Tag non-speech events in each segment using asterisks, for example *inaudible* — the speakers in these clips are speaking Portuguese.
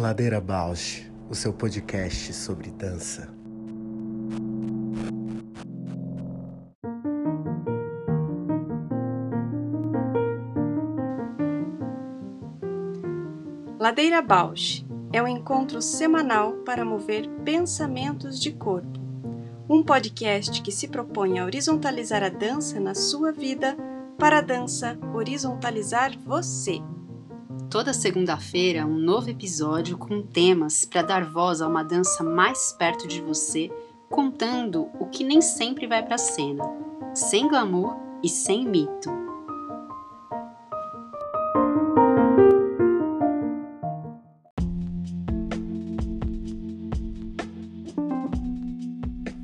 Ladeira Bausch, o seu podcast sobre dança. Ladeira Bausch é um encontro semanal para mover pensamentos de corpo. Um podcast que se propõe a horizontalizar a dança na sua vida para a dança horizontalizar você. Toda segunda-feira, um novo episódio com temas para dar voz a uma dança mais perto de você, contando o que nem sempre vai para cena, sem glamour e sem mito.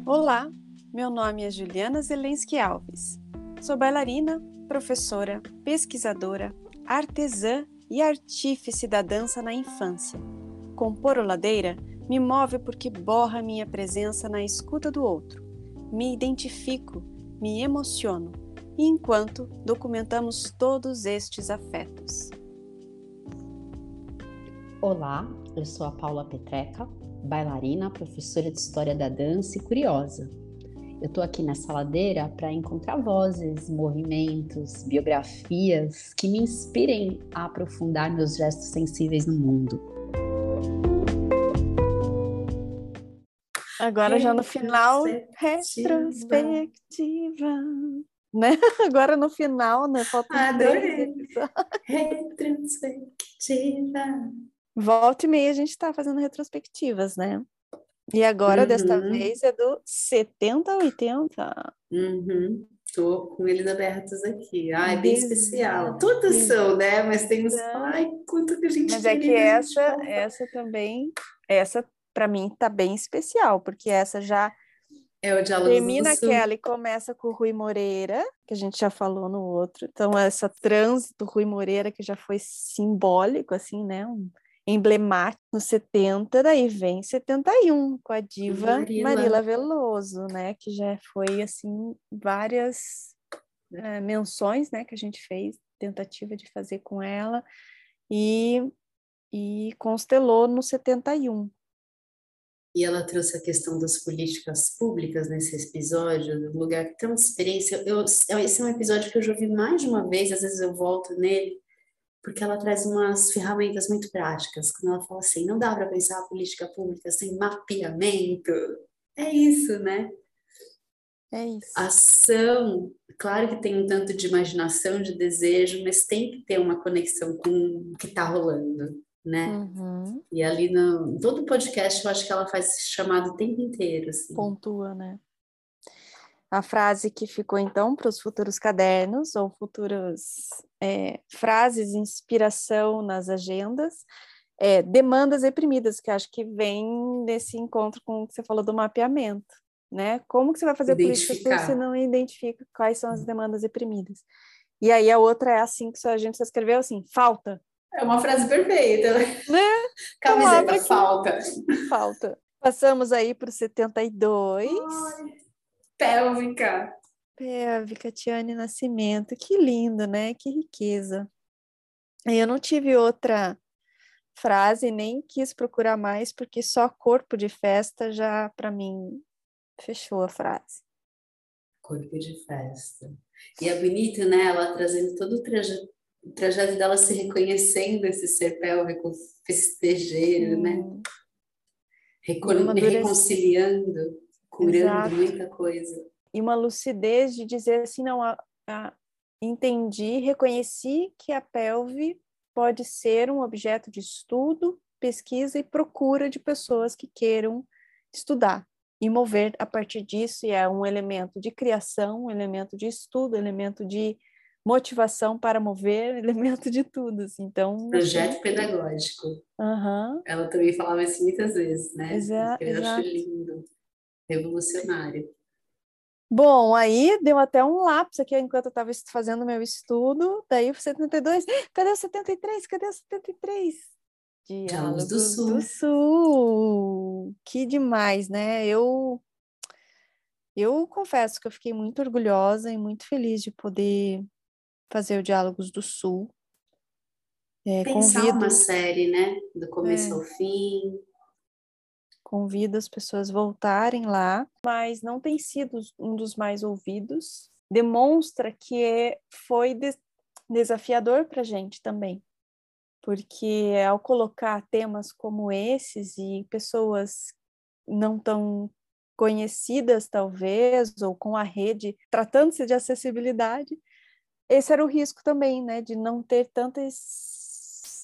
Olá, meu nome é Juliana Zelensky Alves. Sou bailarina, professora, pesquisadora, artesã e artífice da dança na infância. Compor o ladeira me move porque borra minha presença na escuta do outro. Me identifico, me emociono, e enquanto documentamos todos estes afetos. Olá, eu sou a Paula Petreca, bailarina, professora de História da Dança e curiosa. Eu estou aqui nessa ladeira para encontrar vozes, movimentos, biografias que me inspirem a aprofundar meus gestos sensíveis no mundo. Agora já no final, retrospectiva. Né? *laughs* Agora no final, né? Falta Adorei. Retrospectiva. Volta e meia a gente está fazendo retrospectivas, né? E agora, uhum. desta vez, é do 70 a 80. Uhum. Tô com eles abertos aqui. Ai, bem especial. Todas são, né? Mas tem uns. Ai, quanto que a gente Mas é que essa, essa também, essa para mim tá bem especial, porque essa já é o termina aquela e começa com o Rui Moreira, que a gente já falou no outro. Então, essa trans do Rui Moreira, que já foi simbólico, assim, né? Um emblemático nos 70, daí vem 71 com a diva Marila, Marila Veloso, né, que já foi assim várias é, menções, né, que a gente fez, tentativa de fazer com ela e e constelou no 71. E ela trouxe a questão das políticas públicas nesse episódio, do lugar de transferência. Eu, esse é um episódio que eu já ouvi mais de uma vez, às vezes eu volto nele, porque ela traz umas ferramentas muito práticas. Quando ela fala assim, não dá para pensar a política pública sem mapeamento. É isso, né? É isso. Ação, claro que tem um tanto de imaginação, de desejo, mas tem que ter uma conexão com o que está rolando, né? Uhum. E ali no todo podcast eu acho que ela faz esse chamado o tempo inteiro. Assim. Pontua, né? A frase que ficou então para os futuros cadernos ou futuras é, frases, inspiração nas agendas, é, demandas reprimidas, que acho que vem nesse encontro com o que você falou do mapeamento, né? Como que você vai fazer política se você não identifica quais são as demandas reprimidas? E aí a outra é assim que a gente escreveu assim, falta. É uma frase perfeita. Né? *laughs* Camiseta, falta. Falta. Passamos aí para o 72. Ai pélvica. Pélvica, Tiane Nascimento, que lindo, né? Que riqueza. Eu não tive outra frase, nem quis procurar mais, porque só corpo de festa já, para mim, fechou a frase. Corpo de festa. E é bonito, né? Ela trazendo todo o trajeto, o trajeto dela se reconhecendo esse ser pélvico festejeiro, né? Recon reconciliando curando Exato. muita coisa. E uma lucidez de dizer assim, não, a, a, entendi, reconheci que a pelve pode ser um objeto de estudo, pesquisa e procura de pessoas que queiram estudar e mover a partir disso, e é um elemento de criação, um elemento de estudo, um elemento de motivação para mover, elemento de tudo. Assim. Então, projeto pedagógico. Uhum. Ela também falava isso muitas vezes, né? Exa eu exato. acho lindo revolucionário. Bom, aí deu até um lapso aqui enquanto eu estava fazendo meu estudo. Daí o 72, cadê o 73? Cadê o 73? Diálogos do Sul. do Sul. Que demais, né? Eu eu confesso que eu fiquei muito orgulhosa e muito feliz de poder fazer o Diálogos do Sul. É, Pensar convido, uma série, né? Do começo É. ao fim. Convido as pessoas a voltarem lá, mas não tem sido um dos mais ouvidos. Demonstra que é- foi des- desafiador para a gente também, porque ao colocar temas como esses e pessoas não tão conhecidas, talvez, ou com a rede, tratando-se de acessibilidade, esse era o risco também, né, de não ter tanta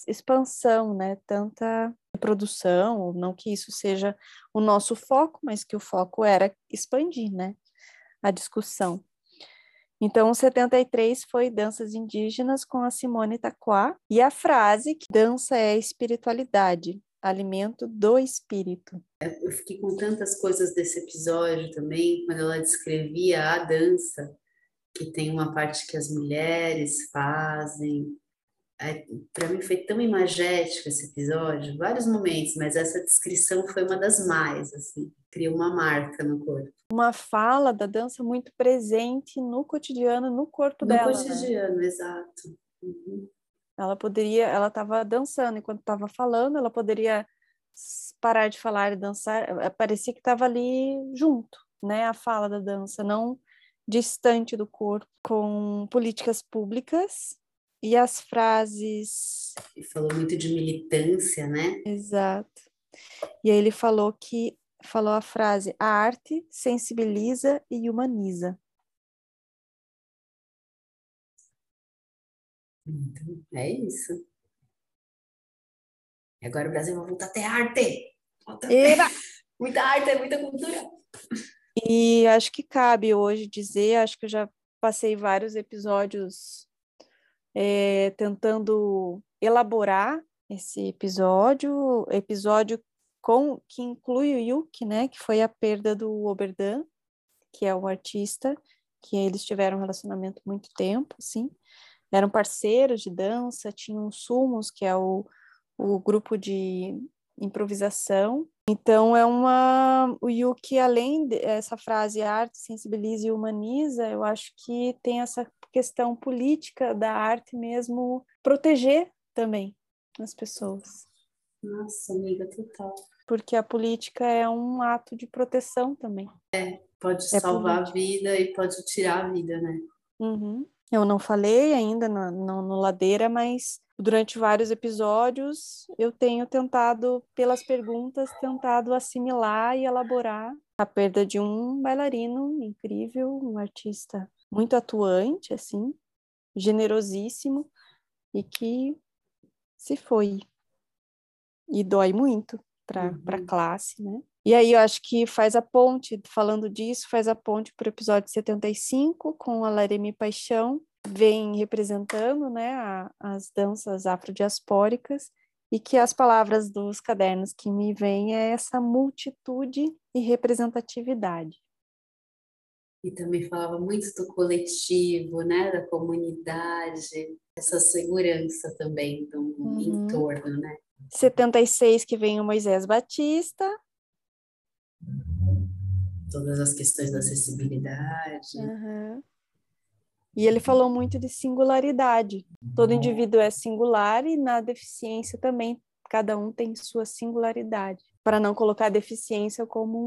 expansão, né, tanta produção, não que isso seja o nosso foco, mas que o foco era expandir, né, a discussão. Então, o 73 foi Danças Indígenas com a Simone Taquá, e a frase que dança é espiritualidade, alimento do espírito. Eu fiquei com tantas coisas desse episódio também, quando ela descrevia a dança, que tem uma parte que as mulheres fazem. Para mim foi tão imagético esse episódio, vários momentos, mas essa descrição foi uma das mais, assim, criou uma marca no corpo. Uma fala da dança muito presente no cotidiano, no corpo No dela. né? cotidiano, exato. Uhum. Ela poderia, ela estava dançando enquanto estava falando, ela poderia parar de falar e dançar, eh, parecia que estava ali junto, né? A fala da dança, não distante do corpo, com políticas públicas e as frases, E falou muito de militância, né? exato. E aí ele falou que falou a frase: a arte sensibiliza e humaniza. Então, é isso. E agora o Brasil vai voltar a ter arte. Volta a ter Eba! *laughs* Muita arte, muita cultura. E acho que cabe hoje dizer, acho que eu já passei vários episódios eh, tentando elaborar esse episódio, episódio com que inclui o Yuki, né, que foi a perda do Oberdan, que é um artista que eles tiveram um relacionamento muito tempo, assim, eram parceiros de dança, tinham o Sumos, que é o, o grupo de improvisação, então é uma o Yuki além dessa frase arte sensibiliza e humaniza, eu acho que tem essa questão política da arte mesmo proteger também as pessoas, Nossa, amiga, total. porque a política é um ato de proteção também. Pode É salvar política. a vida e pode tirar a vida, né? Uhum. Eu não falei ainda no, no, no Ladeira, mas durante vários episódios eu tenho tentado, pelas perguntas, tentado assimilar e elaborar a perda de um bailarino incrível, um artista muito atuante, assim, generosíssimo e que se foi. E dói muito para Uhum. a classe, né? E aí eu acho que faz a ponte, falando disso, faz a ponte para o episódio 75, com a Laremi Paixão, vem representando né, a- as danças afrodiaspóricas, e que as palavras dos cadernos que me vêm é essa multitude e representatividade. E também falava muito do coletivo, né? Da comunidade, essa segurança também do Uhum. entorno, né? 76 que vem o Moisés Batista, Todas as questões da acessibilidade. Aham. E ele falou muito de singularidade. Todo indivíduo é singular e na deficiência também cada um tem sua singularidade, para não colocar a deficiência como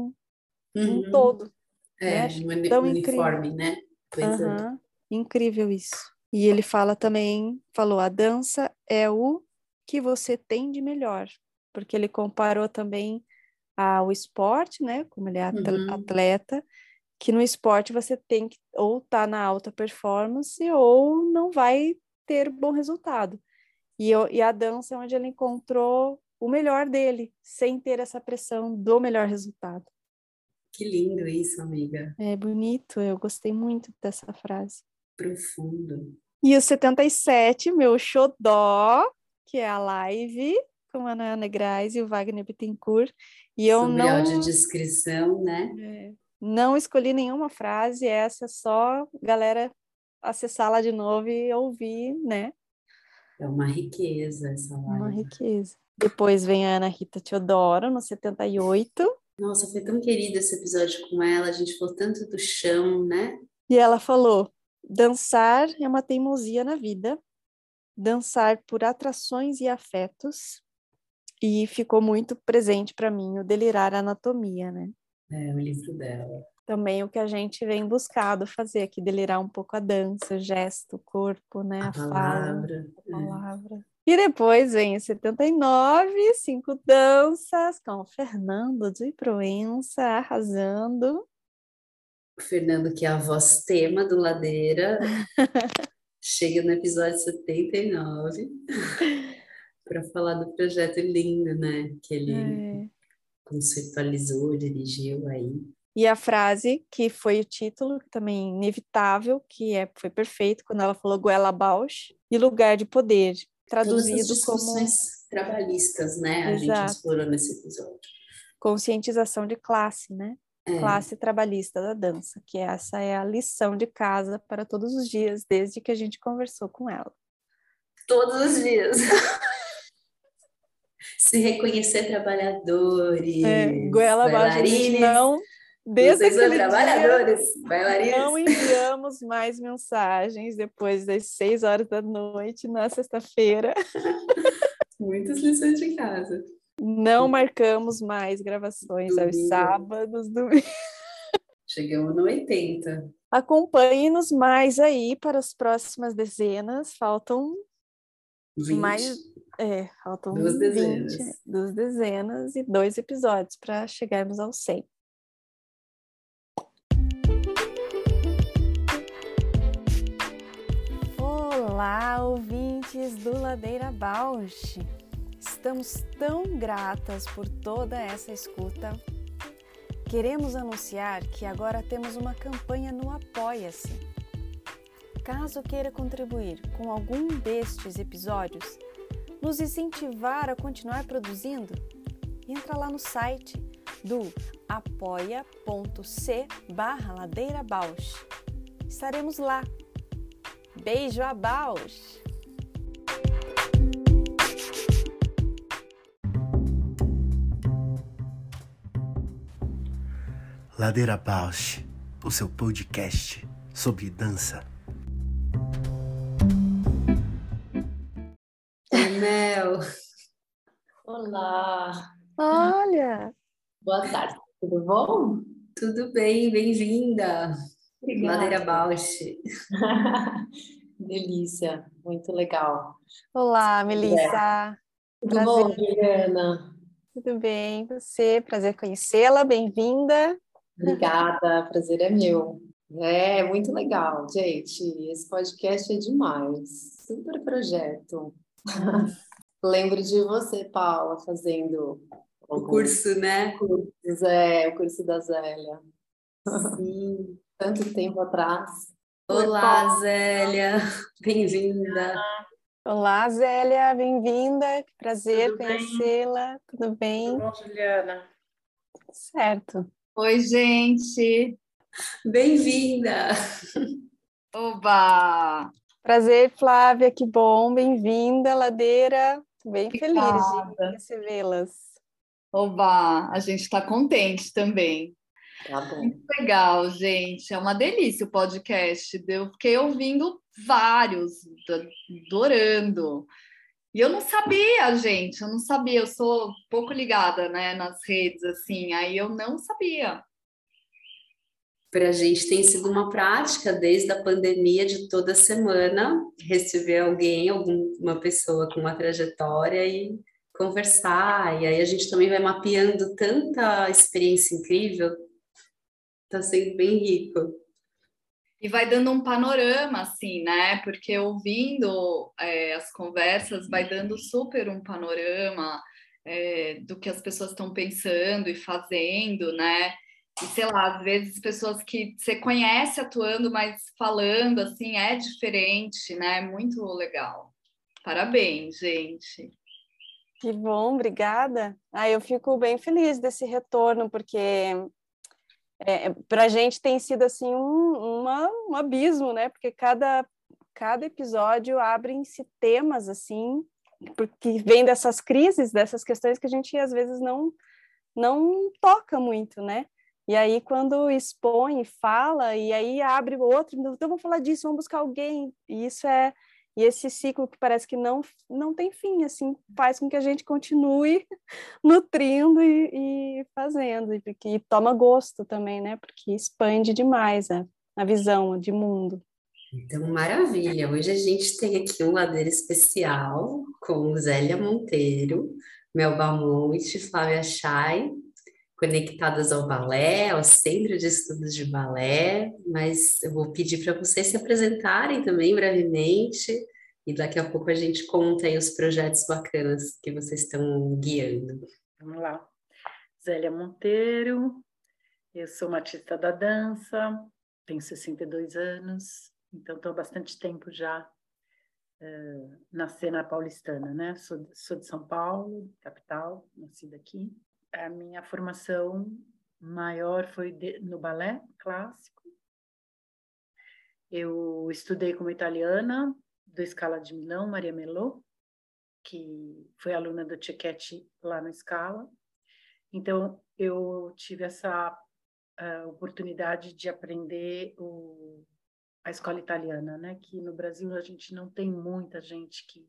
um, um Uhum. todo. É, uni- tão uniforme, né? Pois é. Aham. Incrível isso. E ele fala também, falou, a dança é o que você tem de melhor, porque ele comparou também ao esporte, né? Como ele é Uhum. atleta, que no esporte você tem que ou tá na alta performance ou não vai ter bom resultado. E, eu- e a dança é onde ele encontrou o melhor dele, sem ter essa pressão do melhor resultado. Que lindo isso, amiga. É bonito, eu gostei muito dessa frase. Profundo. E o 77, meu xodó, que é a live com a Ana Negrais e o Wagner Bittencourt. E eu Sobre não, audiodescrição, né? é, não escolhi nenhuma frase, essa é só galera acessar lá de novo e ouvir, né? É uma riqueza essa Uma live. riqueza. Depois vem a Ana Rita Teodoro, no 78, Nossa, foi tão querido esse episódio com ela. A gente falou tanto do chão, né? e ela falou: dançar é uma teimosia na vida, dançar por atrações e afetos, e ficou muito presente para mim o delirar anatomia, né? É, o livro dela. Também o que a gente vem buscado fazer aqui, delirar um pouco a dança, o gesto, o corpo, né? A, a palavra. Fala, a palavra. E depois vem em 79, Cinco Danças, com o Fernando de Proença arrasando. O Fernando, que é a voz tema do Ladeira, *laughs* chega no episódio 79 *laughs* para falar do projeto lindo, né? Que ele é. conceitualizou, dirigiu aí. E a frase, que foi o título, também inevitável, que é, foi perfeito, quando ela falou Goela Bausch, e lugar de poder, traduzido como... trabalhistas, né? A Exato. gente explorou nesse episódio. Conscientização de classe, né? É. Classe trabalhista da dança, que essa é a lição de casa para todos os dias, desde que a gente conversou com ela. Todos os dias. *laughs* Se reconhecer trabalhadores. É, goela abaixo, não Desde são trabalhadores, bailarinos. Não enviamos mais mensagens depois das seis horas da noite na sexta-feira. *laughs* Muitas lições de casa. Não marcamos mais gravações domingo. aos sábados, domingo. Chegamos no 80. Acompanhe-nos mais aí para as próximas dezenas. Faltam 20. mais. É, faltam duas 20, dezenas. duas dezenas e dois episódios para chegarmos ao 100. Olá, ouvintes do Ladeira Bausch! Estamos tão gratas por toda essa escuta. Queremos anunciar que agora temos uma campanha no Apoia-se. Caso queira contribuir com algum destes episódios, nos incentivar a continuar produzindo, entra lá no site do apoia.c barra. Estaremos lá Beijo a Baus! Ladeira Bausch, o seu podcast sobre dança. Mel. Olá. Olha. Boa tarde. Tudo bom? Tudo bem, bem-vinda. Ladeira Bausch. *laughs* Delícia, muito legal. Olá, Melissa. É. Tudo prazer. bom, Juliana? Tudo bem, você? Prazer conhecê-la, bem-vinda. Obrigada, prazer é meu. É, muito legal, gente. Esse podcast é demais. Super projeto. *laughs* Lembro de você, Paula, fazendo o curso, né? Cursos, é, o curso da Zélia. Sim. Tanto tempo atrás. Olá, Zélia, *laughs* bem-vinda. Olá, Zélia, bem-vinda. Prazer conhecê-la. Tudo bem? Tudo bom, Juliana? Certo. Oi, gente. Bem-vinda. Oba! Prazer, Flávia, que bom. Bem-vinda, Ladeira. Bem feliz de recebê-las. Oba, a gente está contente também. Tá bom. Muito legal, gente. É uma delícia o podcast. Eu fiquei ouvindo vários, adorando. E eu não sabia, gente, eu não sabia. Eu sou pouco ligada, né, nas redes, assim. Aí eu não sabia. Para a gente tem sido uma prática desde a pandemia de toda semana receber alguém, alguma pessoa com uma trajetória e conversar. E aí a gente também vai mapeando tanta experiência incrível Está sendo bem rico. E vai dando um panorama, assim, né? Porque ouvindo é, as conversas, vai dando super um panorama é, do que as pessoas estão pensando e fazendo, né? E sei lá, às vezes pessoas que você conhece atuando, mas falando assim é diferente, né? Muito legal. Parabéns, gente. Que bom, obrigada. Ah, eu fico bem feliz desse retorno, porque é, para a gente tem sido assim um, uma, um abismo, né? Porque cada, cada episódio abrem-se temas assim, porque vem dessas crises, dessas questões que a gente às vezes não não toca muito, né? E aí quando expõe, fala e aí abre outro, então vamos falar disso, vamos buscar alguém. E isso é E esse ciclo que parece que não, não tem fim, assim, faz com que a gente continue *laughs* nutrindo e, e fazendo, e, e toma gosto também, né? Porque expande demais a, a visão de mundo. Então, maravilha! Hoje a gente tem aqui um ladeira especial com Zélia Monteiro, Melba Monte, Flávia Chay, conectadas ao balé, ao Centro de Estudos de Balé, mas eu vou pedir para vocês se apresentarem também brevemente e daqui a pouco a gente conta os projetos bacanas que vocês estão guiando. Vamos lá. Zélia Monteiro, eu sou uma artista da dança, tenho 62 anos, então estou há bastante tempo já uh, na cena paulistana, né? Sou, sou de São Paulo, capital, nascida aqui, a minha formação maior foi de, no balé clássico. Eu estudei como italiana do Scala de Milão, Maria Melô, que foi aluna do Cecchetti lá no Scala. Então, eu tive essa uh, oportunidade de aprender o, a escola italiana, né? Que no Brasil a gente não tem muita gente que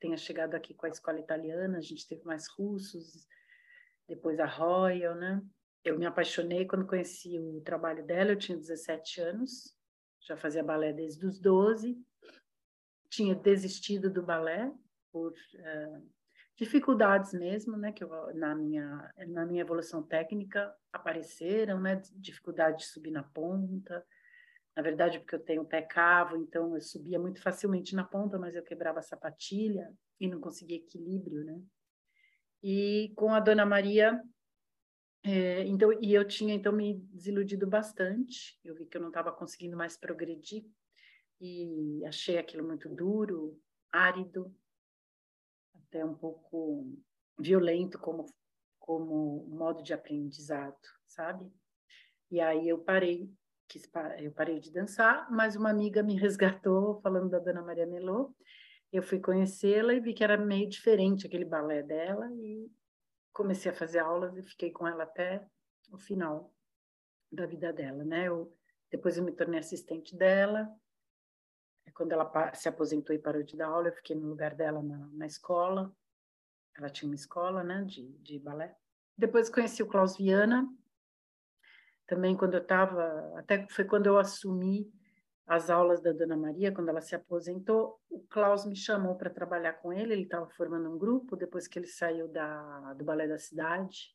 tenha chegado aqui com a escola italiana, a gente teve mais russos, depois a Royal, né? Eu me apaixonei quando conheci o trabalho dela, eu tinha 17 anos, já fazia balé desde os 12, tinha desistido do balé por uh, dificuldades mesmo, né, que eu, na minha na minha evolução técnica apareceram, né, dificuldade de subir na ponta. Na verdade, porque eu tenho pé cavo, então eu subia muito facilmente na ponta, mas eu quebrava a sapatilha e não conseguia equilíbrio, né? E com a Dona Maria, é, então, e eu tinha então me desiludido bastante. Eu vi que eu não estava conseguindo mais progredir e achei aquilo muito duro, árido, até um pouco violento como como modo de aprendizado, sabe? E aí eu parei, eu parei de dançar, mas uma amiga me *laughs* resgatou falando da Dona Maria Melô eu fui conhecê-la e vi que era meio diferente aquele balé dela e comecei a fazer aulas e fiquei com ela até o final da vida dela, né? Eu, depois eu me tornei assistente dela. Quando ela se aposentou e parou de dar aula, eu fiquei no lugar dela na, na escola. Ela tinha uma escola, né, de, de balé. Depois conheci o Klaus Viana. Também quando eu estava, até foi quando eu assumi as aulas da Dona Maria, quando ela se aposentou, o Klaus me chamou para trabalhar com ele, ele estava formando um grupo, depois que ele saiu da, do Balé da Cidade,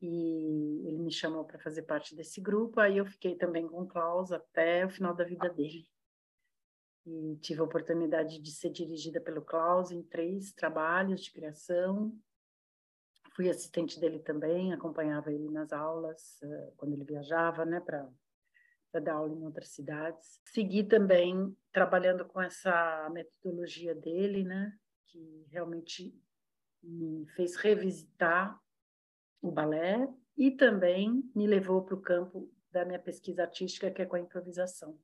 e ele me chamou para fazer parte desse grupo, aí eu fiquei também com o Klaus até o final da vida dele. E tive a oportunidade de ser dirigida pelo Klaus em três trabalhos de criação. Fui assistente dele também, acompanhava ele nas aulas, uh, quando ele viajava, né, para para dar aula em outras cidades. Segui também trabalhando com essa metodologia dele, né, que realmente me fez revisitar o balé e também me levou para o campo da minha pesquisa artística, que é com a improvisação.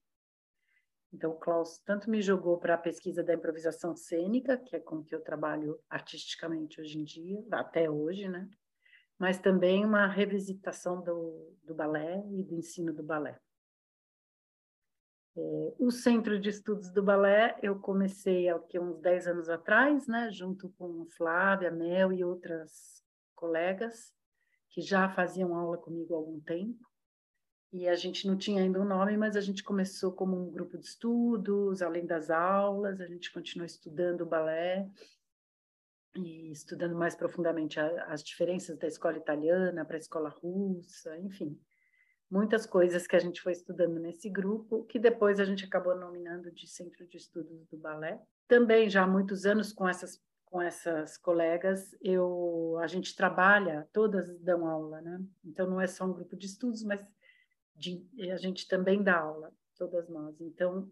Então, o Klaus tanto me jogou para a pesquisa da improvisação cênica, que é com que eu trabalho artisticamente hoje em dia, até hoje, né? Mas também uma revisitação do, do balé e do ensino do balé. É, o Centro de Estudos do Balé eu comecei há uns 10 anos atrás, né, junto com Flávia, Mel e outras colegas que já faziam aula comigo há algum tempo. E a gente não tinha ainda um nome, mas a gente começou como um grupo de estudos, além das aulas, a gente continuou estudando o balé e estudando mais profundamente as diferenças da escola italiana para a escola russa, enfim muitas coisas que a gente foi estudando nesse grupo, que depois a gente acabou nominando de Centro de Estudos do Balé. Também já há muitos anos com essas com essas colegas, eu a gente trabalha, todas dão aula, né? Então não é só um grupo de estudos, mas de, a gente também dá aula, todas nós. Então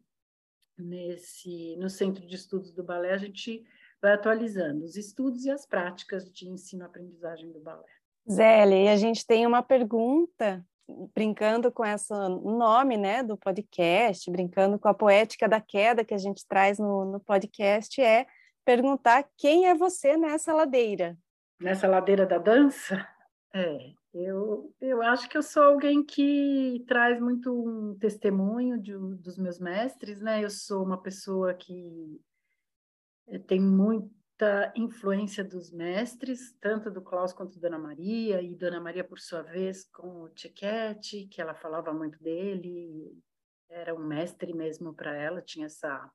nesse no Centro de Estudos do Balé a gente vai atualizando os estudos e as práticas de ensino-aprendizagem do balé. Zélia, e a gente tem uma pergunta brincando com esse nome né, do podcast, brincando com a poética da queda que a gente traz no, no podcast, é perguntar quem é você nessa ladeira. Nessa ladeira da dança? É, Eu, eu acho que eu sou alguém que traz muito um testemunho de, dos meus mestres, né? Eu sou uma pessoa que eh, tem muita influência dos mestres, tanto do Klaus quanto da Dona Maria, e Dona Maria, por sua vez, com o Tchequete, que ela falava muito dele, era um mestre mesmo para ela, tinha essa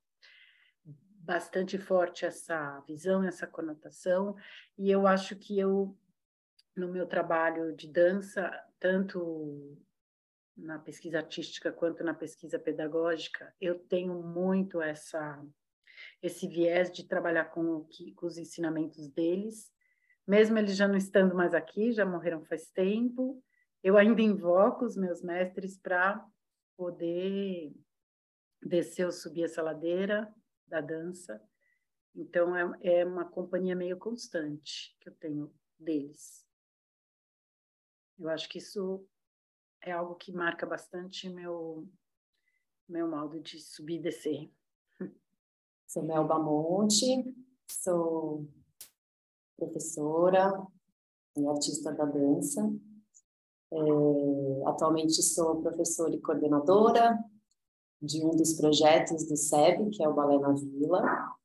bastante forte essa visão, essa conotação, e eu acho que eu no meu trabalho de dança, tanto na pesquisa artística quanto na pesquisa pedagógica, eu tenho muito essa esse viés de trabalhar com, com os ensinamentos deles, mesmo eles já não estando mais aqui, já morreram faz tempo, eu ainda invoco os meus mestres para poder descer ou subir essa ladeira da dança. Então, é, é uma companhia meio constante que eu tenho deles. Eu acho que isso é algo que marca bastante meu meu modo de subir e descer. Sou Melba Monte, sou professora e artista da dança. É, atualmente sou professora e coordenadora de um dos projetos do SEB, que é o Balé na Vila,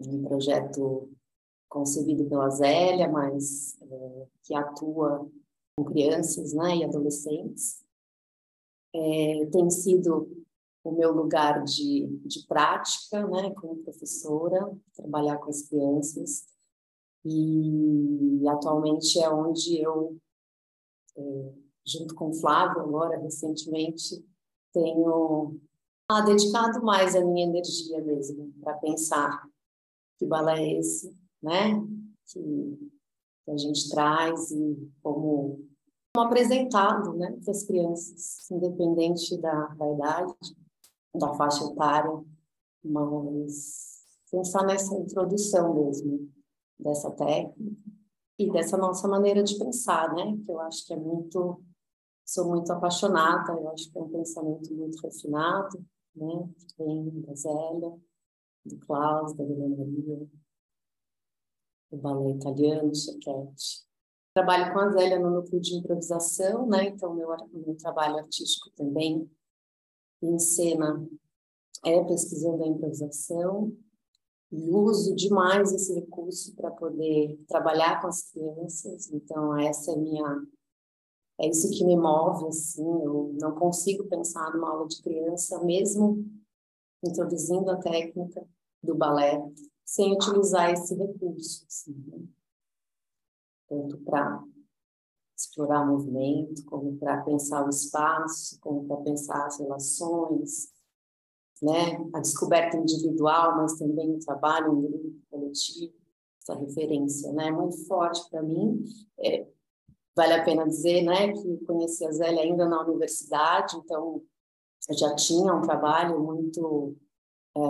um projeto concebido pela Zélia, mas é, que atua com crianças né, e adolescentes. É, tem sido o meu lugar de, de prática, né, como professora, trabalhar com as crianças. E atualmente é onde eu, é, junto com o Flávio, agora recentemente, tenho ah, dedicado mais a minha energia mesmo para pensar que balé é esse, né? Que, que a gente traz e como apresentado né, para as crianças, independente da, da idade, da faixa etária, mas pensar nessa introdução mesmo dessa técnica e dessa nossa maneira de pensar, né? Que eu acho que é muito, sou muito apaixonada, eu acho que é um pensamento muito refinado, né? Que vem da Zélia, do Klaus, da Helena Maria, do balé italiano, Chequete. Trabalho com a Zélia no núcleo de improvisação, né? Então, meu, meu trabalho artístico também em cena é pesquisando a improvisação e uso demais esse recurso para poder trabalhar com as crianças. Então, essa é minha é isso que me move assim, eu não consigo pensar numa aula de criança mesmo introduzindo a técnica do balé sem utilizar esse recurso, assim, né? tanto para explorar movimento, como para pensar o espaço, como para pensar as relações, né? a descoberta individual, mas também o trabalho em grupo, coletivo, essa referência, né? muito forte para mim. É, vale a pena dizer, né, que conheci a Zélia ainda na universidade, então eu já tinha um trabalho muito é,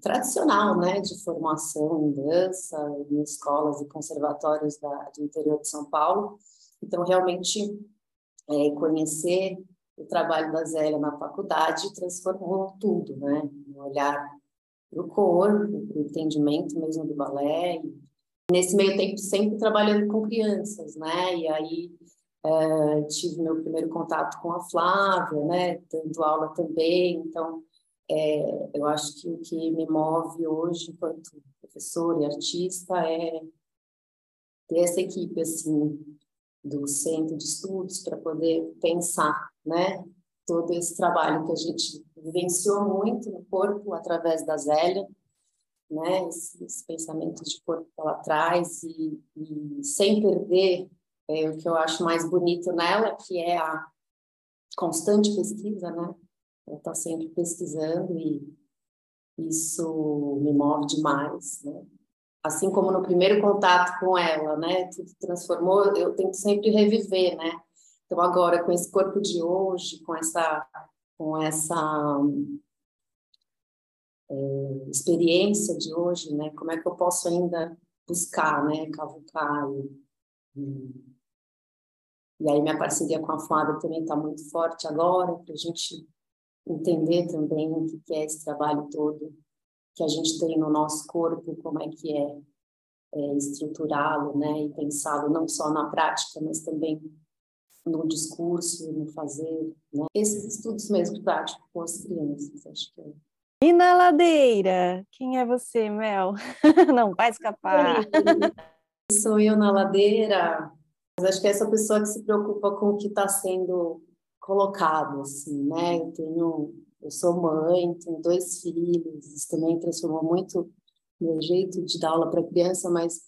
tradicional, né, de formação em dança, em escolas e conservatórios da, do interior de São Paulo. Então, realmente, é, conhecer o trabalho da Zélia na faculdade transformou tudo, né? Olhar para o corpo, para o entendimento mesmo do balé. Nesse meio tempo, sempre trabalhando com crianças, né? E aí é, tive meu primeiro contato com a Flávia, né? Dando aula também. Então, é, eu acho que o que me move hoje, enquanto professora e artista, é ter essa equipe, assim, do centro de estudos para poder pensar, né? Todo esse trabalho que a gente vivenciou muito no corpo através da Zélia, né? Esses pensamentos de corpo que ela traz e, e sem perder é, o que eu acho mais bonito nela, que é a constante pesquisa, né? Ela está sempre pesquisando e isso me move demais, né? Assim como no primeiro contato com ela, né? Tudo transformou, eu tento sempre reviver, né? Então agora com esse corpo de hoje, com essa com essa é, experiência de hoje, né? Como é que eu posso ainda buscar, né? Cavucar e, e, e aí minha parceria com a Flávia também está muito forte agora para a gente entender também o que é esse trabalho todo que a gente tem no nosso corpo, como é que é, é estruturá-lo, né, e pensá-lo não só na prática, mas também no discurso, no fazer, né? Esses estudos mesmo práticos com as crianças, acho que é. E na ladeira? Quem é você, Mel? *laughs* Não vai escapar. *laughs* Sou eu na ladeira, mas acho que é essa pessoa que se preocupa com o que está sendo colocado, assim, né? Eu tenho, eu sou mãe, tenho dois filhos, isso também transformou muito meu jeito de dar aula para criança, mas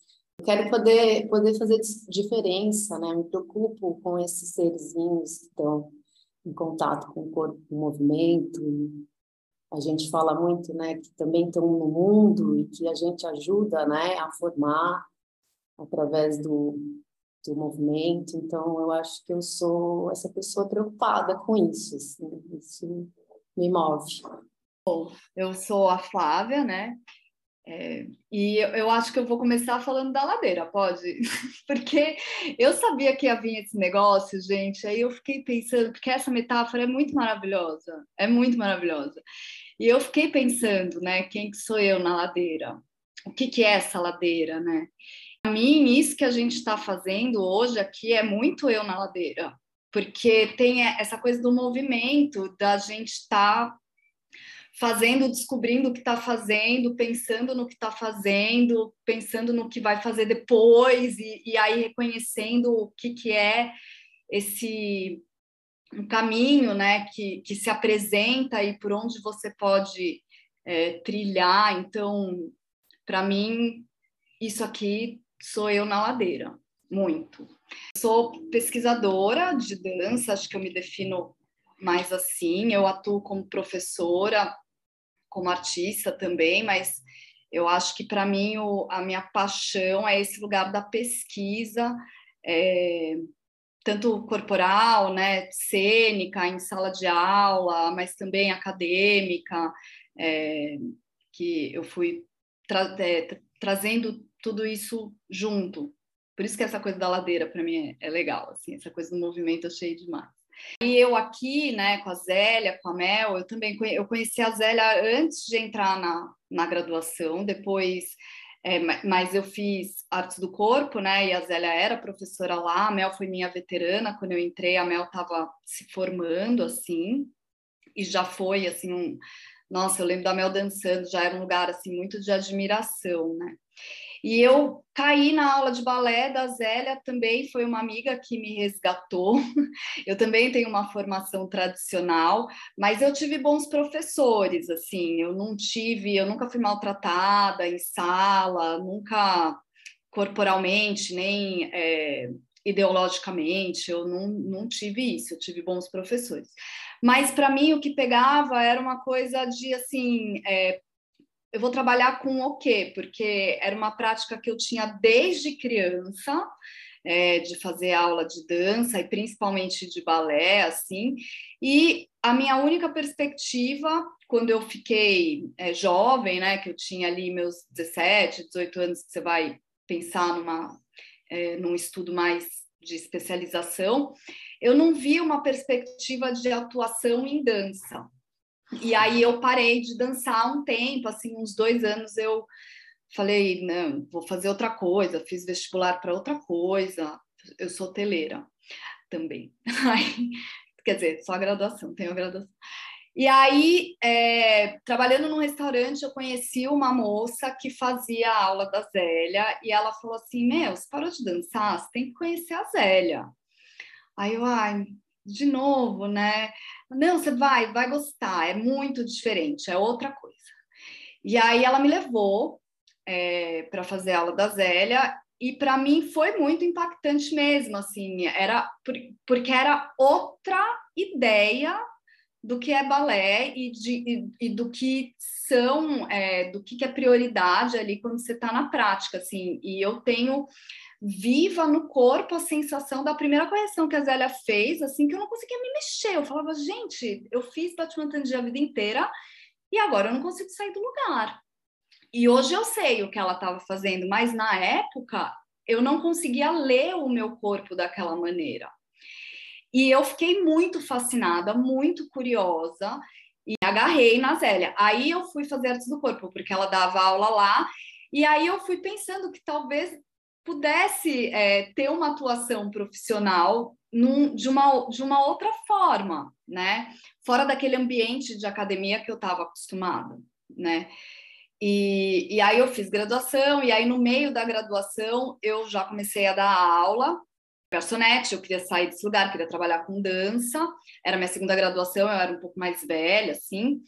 quero poder poder fazer diferença, né? Me preocupo com esses serzinhos que estão em contato com o corpo, com o movimento. A gente fala muito, né, que também estão no mundo e que a gente ajuda, né, a formar através do, do movimento. Então, eu acho que eu sou essa pessoa preocupada com isso. Assim, isso me move. Eu sou a Flávia, né? É, e eu, eu, acho que eu vou começar falando da ladeira, pode? *laughs* porque eu sabia que ia vir esse negócio, gente, aí eu fiquei pensando, porque essa metáfora é muito maravilhosa, é muito maravilhosa. E eu fiquei pensando, né, quem que sou eu na ladeira? O que, que é essa ladeira, né? Para mim, isso que a gente está fazendo hoje aqui é muito eu na ladeira, porque tem essa coisa do movimento, da gente estar tá fazendo, descobrindo o que está fazendo, pensando no que está fazendo, pensando no que vai fazer depois, e, e aí reconhecendo o que, que é esse um caminho né, que, que se apresenta e por onde você pode é, trilhar. Então, para mim, isso aqui sou eu na ladeira, muito. Sou pesquisadora de dança, acho que eu me defino mais assim. Eu atuo como professora como artista também, mas eu acho que para mim o, a minha paixão é esse lugar da pesquisa, é, tanto corporal, né, cênica, em sala de aula, mas também acadêmica, é, que eu fui tra é, trazendo tudo isso junto. Por isso que essa coisa da ladeira para mim é, é legal, assim, essa coisa do movimento eu achei demais. E eu aqui, né, com a Zélia, com a Mel, eu também eu conheci a Zélia antes de entrar na, na graduação, depois, é, mas eu fiz artes do corpo, né, e a Zélia era professora lá, a Mel foi minha veterana, quando eu entrei, a Mel estava se formando, assim, e já foi, assim, um... Nossa, eu lembro da Mel dançando, já era um lugar, assim, muito de admiração, né. E eu caí na aula de balé da Zélia também, foi uma amiga que me resgatou. *laughs* Eu também tenho uma formação tradicional, mas eu tive bons professores, assim, eu não tive, eu nunca fui maltratada em sala, nunca corporalmente, nem é, ideologicamente, eu não, não tive isso, eu tive bons professores. Mas para mim o que pegava era uma coisa de assim, é, eu vou trabalhar com o quê? Porque era uma prática que eu tinha desde criança, é, de fazer aula de dança e principalmente de balé, assim. E a minha única perspectiva, quando eu fiquei é, jovem, né, que eu tinha ali meus 17, 18 anos, que você vai pensar numa, é, num estudo mais de especialização, eu não vi uma perspectiva de atuação em dança. E aí eu parei de dançar um tempo, assim, uns dois anos eu falei, não, vou fazer outra coisa, fiz vestibular para outra coisa, eu sou hoteleira também. *laughs* Quer dizer, só a graduação, tenho a graduação. E aí, é, trabalhando num restaurante, eu conheci uma moça que fazia aula da Zélia e ela falou assim: Meu, você parou de dançar? Você tem que conhecer a Zélia. Aí eu, ai, de novo, né? Não, você vai, vai gostar, é muito diferente, é outra coisa. E aí ela me levou é, para fazer aula da Zélia e para mim foi muito impactante mesmo, assim, era porque era outra ideia do que é balé e, de, e, e do que são, é, do que, que é prioridade ali quando você está na prática, assim, e eu tenho viva no corpo a sensação da primeira correção que a Zélia fez, assim, que eu não conseguia me mexer. Eu falava, gente, eu fiz Batman Tandy a vida inteira e agora eu não consigo sair do lugar. E hoje eu sei o que ela estava fazendo, mas na época eu não conseguia ler o meu corpo daquela maneira. E eu fiquei muito fascinada, muito curiosa e agarrei na Zélia. Aí eu fui fazer artes do corpo, porque ela dava aula lá, e aí eu fui pensando que talvez pudesse é, ter uma atuação profissional num, de, uma, de uma outra forma, né? Fora daquele ambiente de academia que eu estava acostumada, né? E, e aí eu fiz graduação, e aí no meio da graduação eu já comecei a dar aula, garçonete, eu queria sair desse lugar, queria trabalhar com dança, era minha segunda graduação, eu era um pouco mais velha, assim,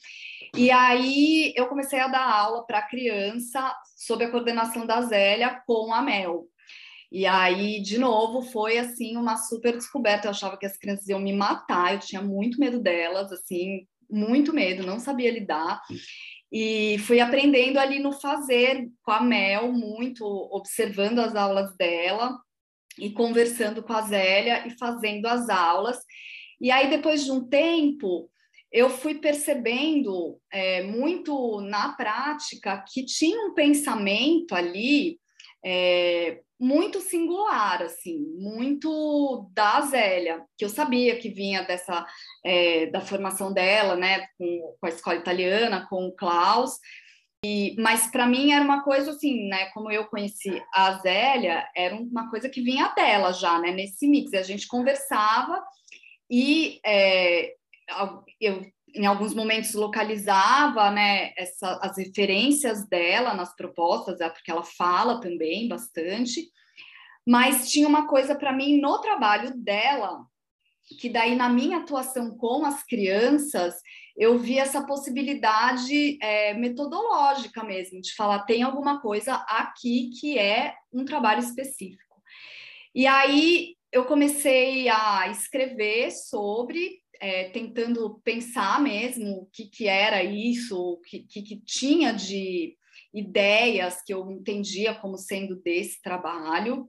e aí eu comecei a dar aula para criança sob a coordenação da Zélia com a Mel. E aí, de novo, foi assim uma super descoberta. Eu achava que as crianças iam me matar, eu tinha muito medo delas, assim, muito medo, não sabia lidar. E fui aprendendo ali no fazer com a Mel, muito observando as aulas dela e conversando com a Zélia e fazendo as aulas. E aí, depois de um tempo, eu fui percebendo é, muito na prática que tinha um pensamento ali é, muito singular, assim, muito da Zélia, que eu sabia que vinha dessa é, da formação dela, né, com, com, a escola italiana, com o Klaus. Mas para mim era uma coisa assim, né? Como eu conheci a Zélia, era uma coisa que vinha dela já, né? Nesse mix, a gente conversava e é, eu em alguns momentos localizava né, essa, as referências dela nas propostas, é porque ela fala também bastante, mas tinha uma coisa para mim no trabalho dela, que daí na minha atuação com as crianças, eu vi essa possibilidade é, metodológica mesmo, de falar, tem alguma coisa aqui que é um trabalho específico. E aí eu comecei a escrever sobre é, tentando pensar mesmo o que, que era isso, o que, que, que tinha de ideias que eu entendia como sendo desse trabalho.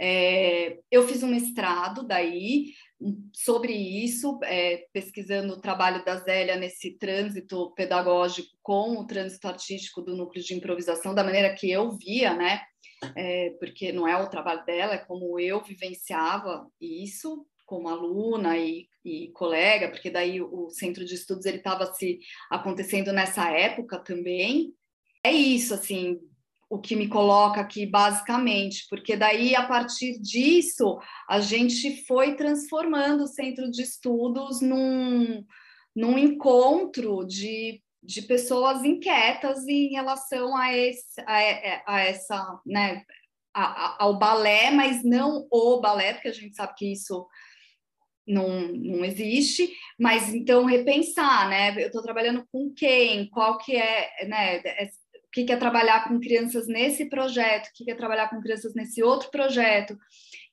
É, eu fiz um mestrado daí sobre isso, é, pesquisando o trabalho da Zélia nesse trânsito pedagógico com o trânsito artístico do núcleo de improvisação, da maneira que eu via, né? É, porque não é o trabalho dela, é como eu vivenciava isso como aluna e, e colega, porque daí o centro de estudos ele estava se acontecendo nessa época também. É isso, assim, o que me coloca aqui basicamente, porque daí a partir disso a gente foi transformando o centro de estudos num, num encontro de, de pessoas inquietas em relação a, esse, a, a essa, né, a, ao balé, mas não o balé, porque a gente sabe que isso não, não existe, mas então repensar, né? Eu estou trabalhando com quem, qual que é, né? O que, é trabalhar com crianças nesse projeto, o que, é trabalhar com crianças nesse outro projeto, o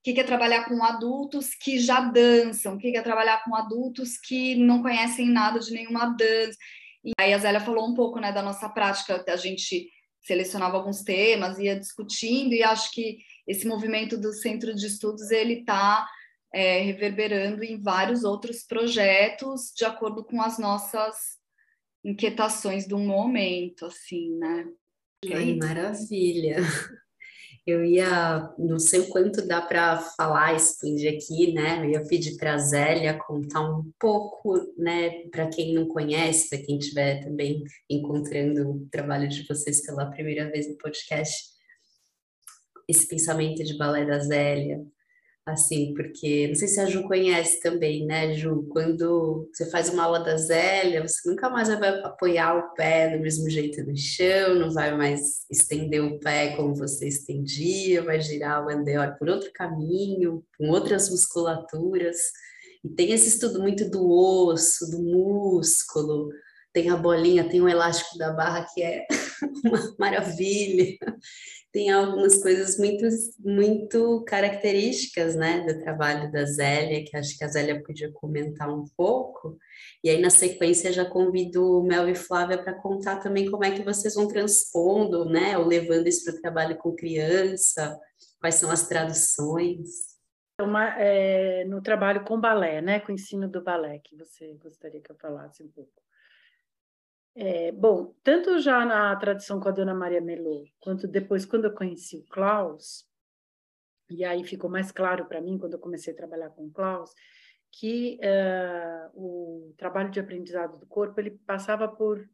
que, que é trabalhar com adultos que já dançam, o que, que é trabalhar com adultos que não conhecem nada de nenhuma dança. E aí a Zélia falou um pouco né, da nossa prática, a gente selecionava alguns temas, ia discutindo, e acho que esse movimento do centro de estudos ele está é, reverberando em vários outros projetos de acordo com as nossas inquietações do momento, assim, né? Ai, maravilha! Eu ia, não sei o quanto dá para falar, expandir aqui, né? Eu ia pedir para a Zélia contar um pouco, né, para quem não conhece, para quem estiver também encontrando o trabalho de vocês pela primeira vez no podcast, esse pensamento de balé da Zélia, assim, porque não sei se a Ju conhece também, né, Ju? Quando você faz uma aula da Zélia, você nunca mais vai apoiar o pé do mesmo jeito no chão, não vai mais estender o pé como você estendia, vai girar o andeor por outro caminho, com outras musculaturas. E tem esse estudo muito do osso, do músculo, tem a bolinha, tem o elástico da barra que é *laughs* uma maravilha tem algumas coisas muito, muito características, né, do trabalho da Zélia, que acho que a Zélia podia comentar um pouco. E aí, na sequência, já convido o Mel e Flávia para contar também como é que vocês vão transpondo, né, ou levando isso para o trabalho com criança, quais são as traduções. Uma, é, no trabalho com balé, né, com o ensino do balé, que você gostaria que eu falasse um pouco. É, bom, tanto já na tradição com a dona Maria Melô, quanto depois quando eu conheci o Klaus, e aí ficou mais claro para mim quando eu comecei a trabalhar com o Klaus, que uh, o trabalho de aprendizado do corpo ele passava por,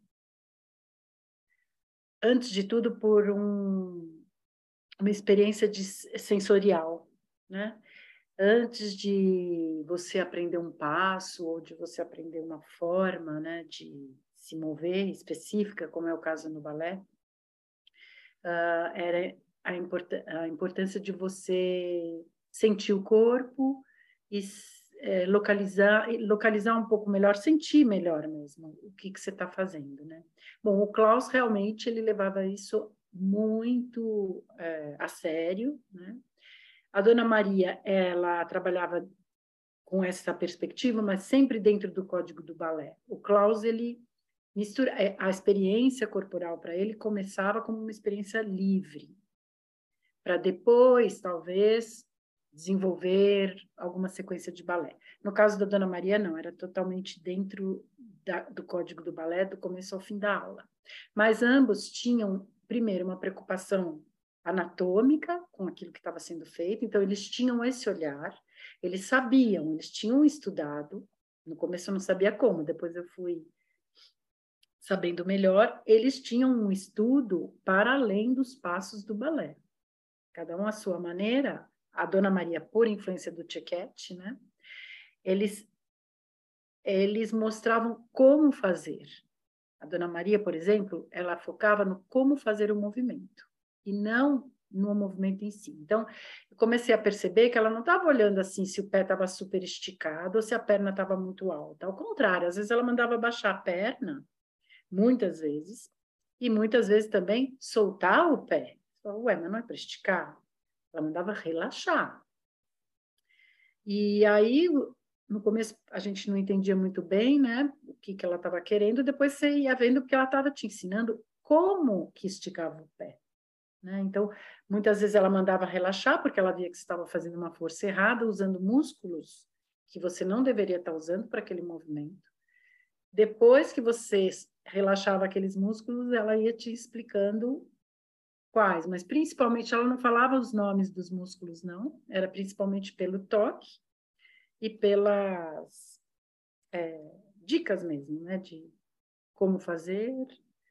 antes de tudo, por um, uma experiência de sensorial, né? Antes de você aprender um passo ou de você aprender uma forma, né, de se mover específica, como é o caso no balé, uh, era a, import a importância de você sentir o corpo e é, localizar, localizar um pouco melhor, sentir melhor mesmo o que, que você está fazendo, né? Bom, o Klaus realmente ele levava isso muito é, a sério, né? A Dona Maria, ela trabalhava com essa perspectiva, mas sempre dentro do código do balé. O Klaus, ele mistura é, a experiência corporal para ele começava como uma experiência livre, para depois, talvez, desenvolver alguma sequência de balé. No caso da Dona Maria, não, era totalmente dentro da, do código do balé, do começo ao fim da aula. Mas ambos tinham, primeiro, uma preocupação anatômica com aquilo que estava sendo feito, então eles tinham esse olhar, eles sabiam, eles tinham estudado, no começo eu não sabia como, depois eu fui sabendo melhor, eles tinham um estudo para além dos passos do balé. Cada um à sua maneira, a Dona Maria, por influência do Tchequete, né? Eles, eles mostravam como fazer. A Dona Maria, por exemplo, ela focava no como fazer o movimento e não no movimento em si. Então, eu comecei a perceber que ela não estava olhando assim se o pé estava super esticado ou se a perna estava muito alta. Ao contrário, às vezes ela mandava baixar a perna, muitas vezes, e muitas vezes também soltar o pé. Ué, mas não é para esticar? Ela mandava relaxar. E aí, no começo, a gente não entendia muito bem, né, o que, que ela estava querendo, depois você ia vendo que ela estava te ensinando como que esticava o pé. Né? Então, muitas vezes ela mandava relaxar, porque ela via que você estava fazendo uma força errada, usando músculos que você não deveria estar usando para aquele movimento. Depois que você relaxava aqueles músculos, ela ia te explicando quais, mas principalmente ela não falava os nomes dos músculos, não, era principalmente pelo toque e pelas é, dicas mesmo, né, de como fazer.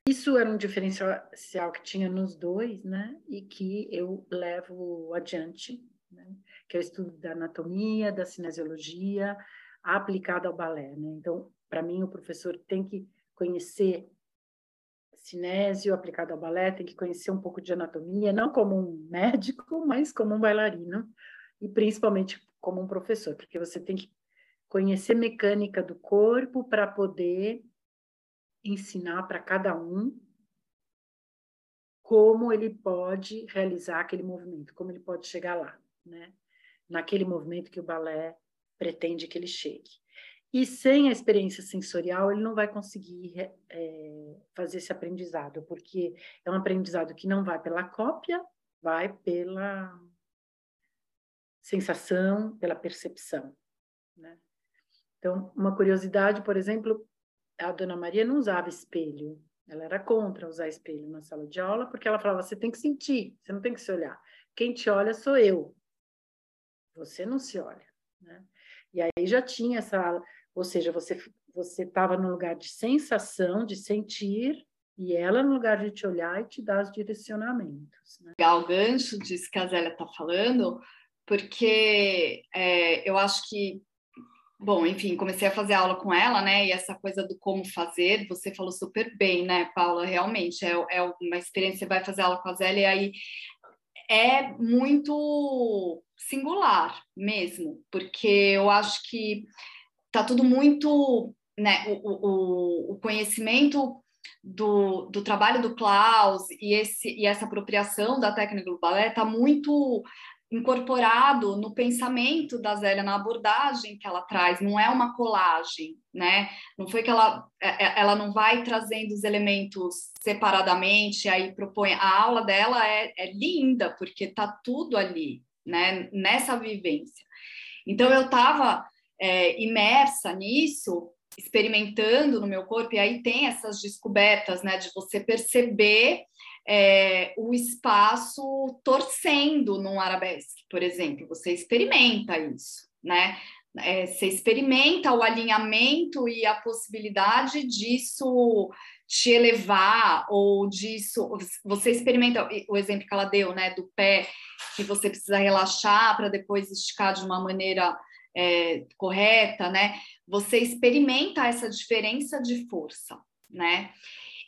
Isso era um diferencial que tinha nos dois, né, e que eu levo adiante, né, que é o estudo da anatomia, da cinesiologia, aplicado ao balé, né. Então, para mim, o professor tem que conhecer cinésio aplicado ao balé, tem que conhecer um pouco de anatomia, não como um *laughs* médico, mas como um bailarino, e principalmente como um professor, porque você tem que conhecer mecânica do corpo para poder ensinar para cada um como ele pode realizar aquele movimento, como ele pode chegar lá, né? Naquele movimento que o balé pretende que ele chegue. E sem a experiência sensorial, ele não vai conseguir é, fazer esse aprendizado, porque é um aprendizado que não vai pela cópia, vai pela sensação, pela percepção. Né? Então, uma curiosidade, por exemplo, a dona Maria não usava espelho, ela era contra usar espelho na sala de aula, porque ela falava: você tem que sentir, você não tem que se olhar. Quem te olha sou eu, você não se olha. Né? E aí já tinha essa ou seja, você você estava no lugar de sensação, de sentir, e ela no lugar de te olhar e te dar os direcionamentos. Né? Legal, o gancho disso que a Zélia está falando, porque é, eu acho que, bom, enfim, comecei a fazer aula com ela, né? E essa coisa do como fazer, você falou super bem, né, Paula? Realmente, é, é uma experiência, você vai fazer aula com a Zélia e aí é muito singular mesmo, porque eu acho que tá tudo muito, né, o, o, o conhecimento do, do trabalho do Klaus e, esse, e essa apropriação da técnica do balé está muito incorporado no pensamento da Zélia, na abordagem que ela traz, não é uma colagem, né? Não foi que ela, é, é, ela não vai trazendo os elementos separadamente, aí propõe. A aula dela é, é linda, porque tá tudo ali, né? Nessa vivência. Então eu estava é, imersa nisso, experimentando no meu corpo, e aí tem essas descobertas, né, de você perceber é, o espaço torcendo num arabesque, por exemplo, você experimenta isso, né? É, você experimenta o alinhamento e a possibilidade disso te elevar ou disso você experimenta o exemplo que ela deu né do pé que você precisa relaxar para depois esticar de uma maneira é, correta né você experimenta essa diferença de força né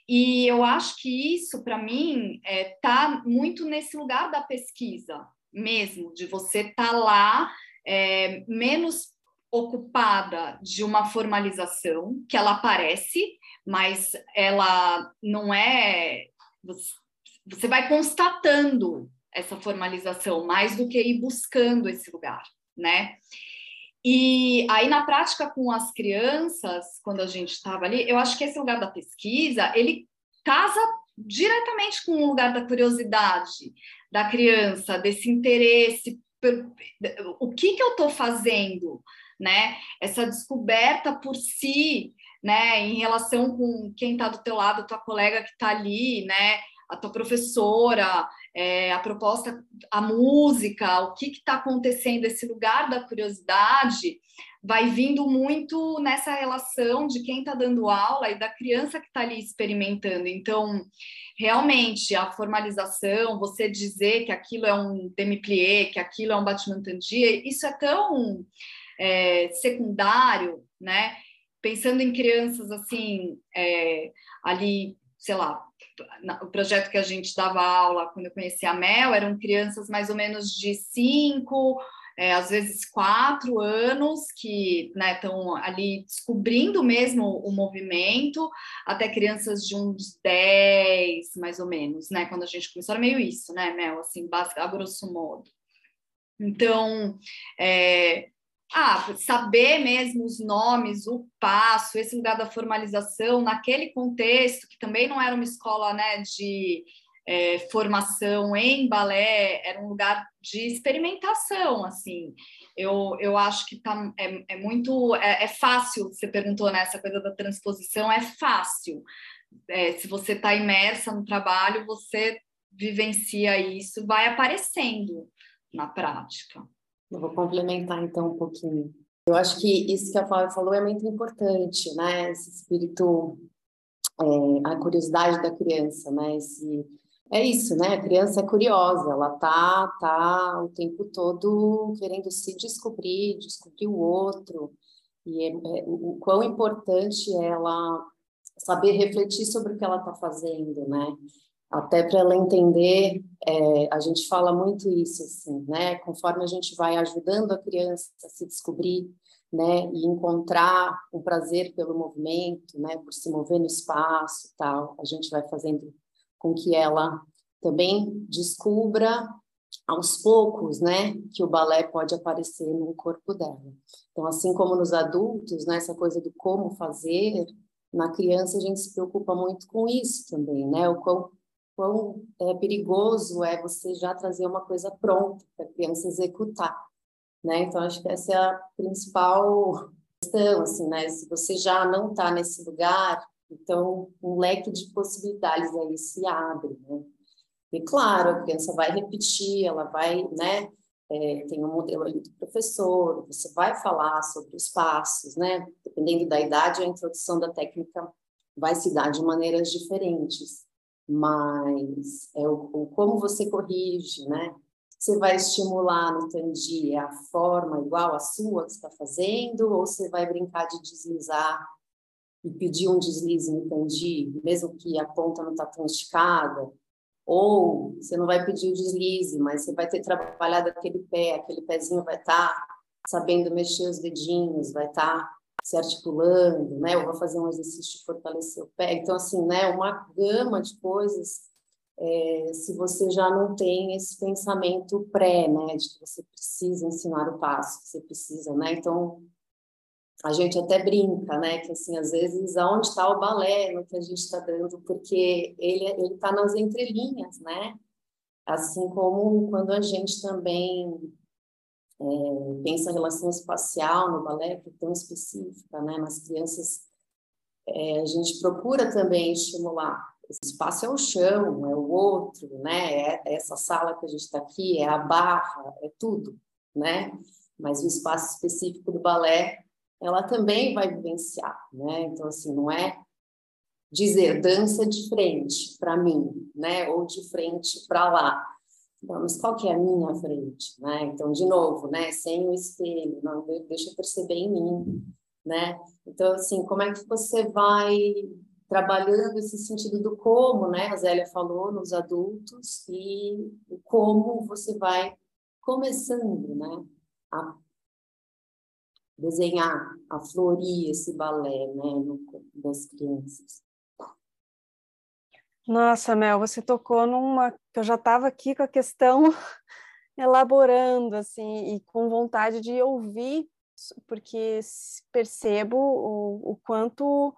e eu acho que isso para mim está é, muito nesse lugar da pesquisa mesmo de você estar tá lá é, menos ocupada de uma formalização que ela aparece, mas ela não é. Você vai constatando essa formalização mais do que ir buscando esse lugar, né? E aí na prática com as crianças, quando a gente estava ali, eu acho que esse lugar da pesquisa ele casa diretamente com o lugar da curiosidade da criança, desse interesse o que que eu estou fazendo, né? Essa descoberta por si, né? Em relação com quem está do teu lado, tua colega que está ali, né? A tua professora, é, a proposta, a música, o que está acontecendo, esse lugar da curiosidade vai vindo muito nessa relação de quem está dando aula e da criança que está ali experimentando. Então, realmente, a formalização, você dizer que aquilo é um demi-plié, que aquilo é um battement tandier, isso é tão é, secundário, né? Pensando em crianças assim, é, ali, sei lá, o projeto que a gente dava aula quando eu conheci a Mel eram crianças mais ou menos de cinco, é, às vezes quatro anos, que estão né, ali descobrindo mesmo o movimento, até crianças de uns dez, mais ou menos, né? Quando a gente começou, era meio isso, né, Mel? Assim, a grosso modo. Então, é, ah, saber mesmo os nomes, o passo, esse lugar da formalização, naquele contexto, que também não era uma escola né, de é, formação em balé, era um lugar de experimentação, assim. Eu, eu acho que tá, é, é muito... É, é fácil, você perguntou né, coisa da transposição, é fácil. É, se você está imersa no trabalho, você vivencia isso, vai aparecendo na prática. Eu vou complementar então um pouquinho. Eu acho que isso que a Flávia falou é muito importante, né? Esse espírito, é, a curiosidade da criança, né? Esse, é isso, né? A criança é curiosa, ela tá, tá o tempo todo querendo se descobrir, descobrir o outro, e é, é, o quão importante é ela saber refletir sobre o que ela está fazendo, né? Até para ela entender, é, a gente fala muito isso, assim, né? Conforme a gente vai ajudando a criança a se descobrir, né? E encontrar um prazer pelo movimento, né? Por se mover no espaço, tal, a gente vai fazendo com que ela também descubra aos poucos, né? Que o balé pode aparecer no corpo dela. Então, assim como nos adultos, né? Essa coisa do como fazer, na criança a gente se preocupa muito com isso também, né? O quão quão é, perigoso é você já trazer uma coisa pronta para a criança executar, né? Então acho que essa é a principal questão, assim, né? Se você já não está nesse lugar, então um leque de possibilidades aí se abre, né? E claro, a criança vai repetir, ela vai, né? É, tem um modelo ali do professor, você vai falar sobre os passos, né? Dependendo da idade, a introdução da técnica vai se dar de maneiras diferentes mas é o, o, como você corrige, né? Você vai estimular no Tandi a forma igual a sua que está fazendo, ou você vai brincar de deslizar e pedir um deslize no Tandi, mesmo que a ponta não está tão esticada, ou você não vai pedir o deslize, mas você vai ter trabalhado aquele pé, aquele pezinho vai estar tá sabendo mexer os dedinhos, vai estar tá se articulando, né? Eu vou fazer um exercício de fortalecer o pé. Então, assim, né? Uma gama de coisas. É, se você já não tem esse pensamento pré, né? De que você precisa ensinar o passo, que você precisa, né? Então, a gente até brinca, né? Que assim, às vezes, aonde está o balé no que a gente está dando, porque ele ele está nas entrelinhas, né? Assim como quando a gente também é, pensa a relação espacial no balé, que é tão específica, né? Nas crianças, é, a gente procura também estimular. Esse espaço é o chão, é o outro, né? É, essa sala que a gente está aqui, é a barra, é tudo, né? Mas o espaço específico do balé, ela também vai vivenciar, né? Então, assim, não é dizer dança de frente para mim, né? Ou de frente para lá. Então, mas qual que é a minha frente, né? Então, de novo, né? Sem o espelho, não deixa eu perceber em mim, né? Então, assim, como é que você vai trabalhando esse sentido do como, né? A Zélia falou nos adultos e o como você vai começando, né? A desenhar, a florir esse balé, né? No, das crianças. Nossa, Mel, você tocou numa que eu já estava aqui com a questão *laughs* elaborando assim e com vontade de ouvir, porque percebo o, o quanto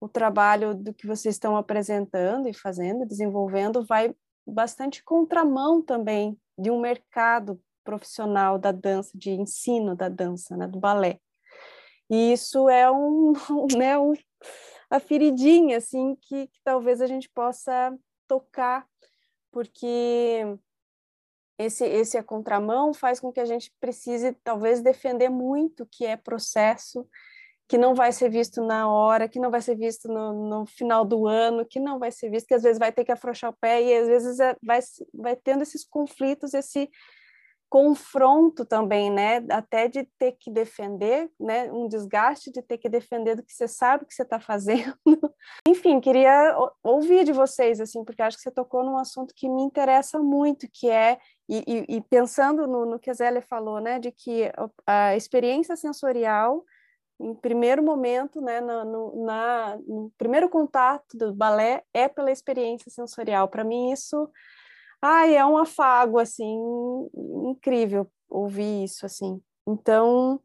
o trabalho do que vocês estão apresentando e fazendo, desenvolvendo, vai bastante contramão também de um mercado profissional da dança, de ensino da dança, né, do balé. E isso é um, *laughs* né, um, a feridinha assim que, que talvez a gente possa tocar, porque esse esse a contramão faz com que a gente precise talvez defender muito que é processo que não vai ser visto na hora, que não vai ser visto no, no, final do ano, que não vai ser visto, que às vezes vai ter que afrouxar o pé e às vezes é, vai, vai tendo esses conflitos, esse confronto também, né? Até de ter que defender, né? Um desgaste de ter que defender do que você sabe que você está fazendo. *laughs* Enfim, queria ouvir de vocês, assim, porque acho que você tocou num assunto que me interessa muito, que é e, e, e pensando no, no, que a Zélia falou, né, de que a experiência sensorial em primeiro momento, né, no, no, na, no primeiro contato do balé é pela experiência sensorial. Para mim isso, ai, é um afago assim incrível ouvir isso assim. Então,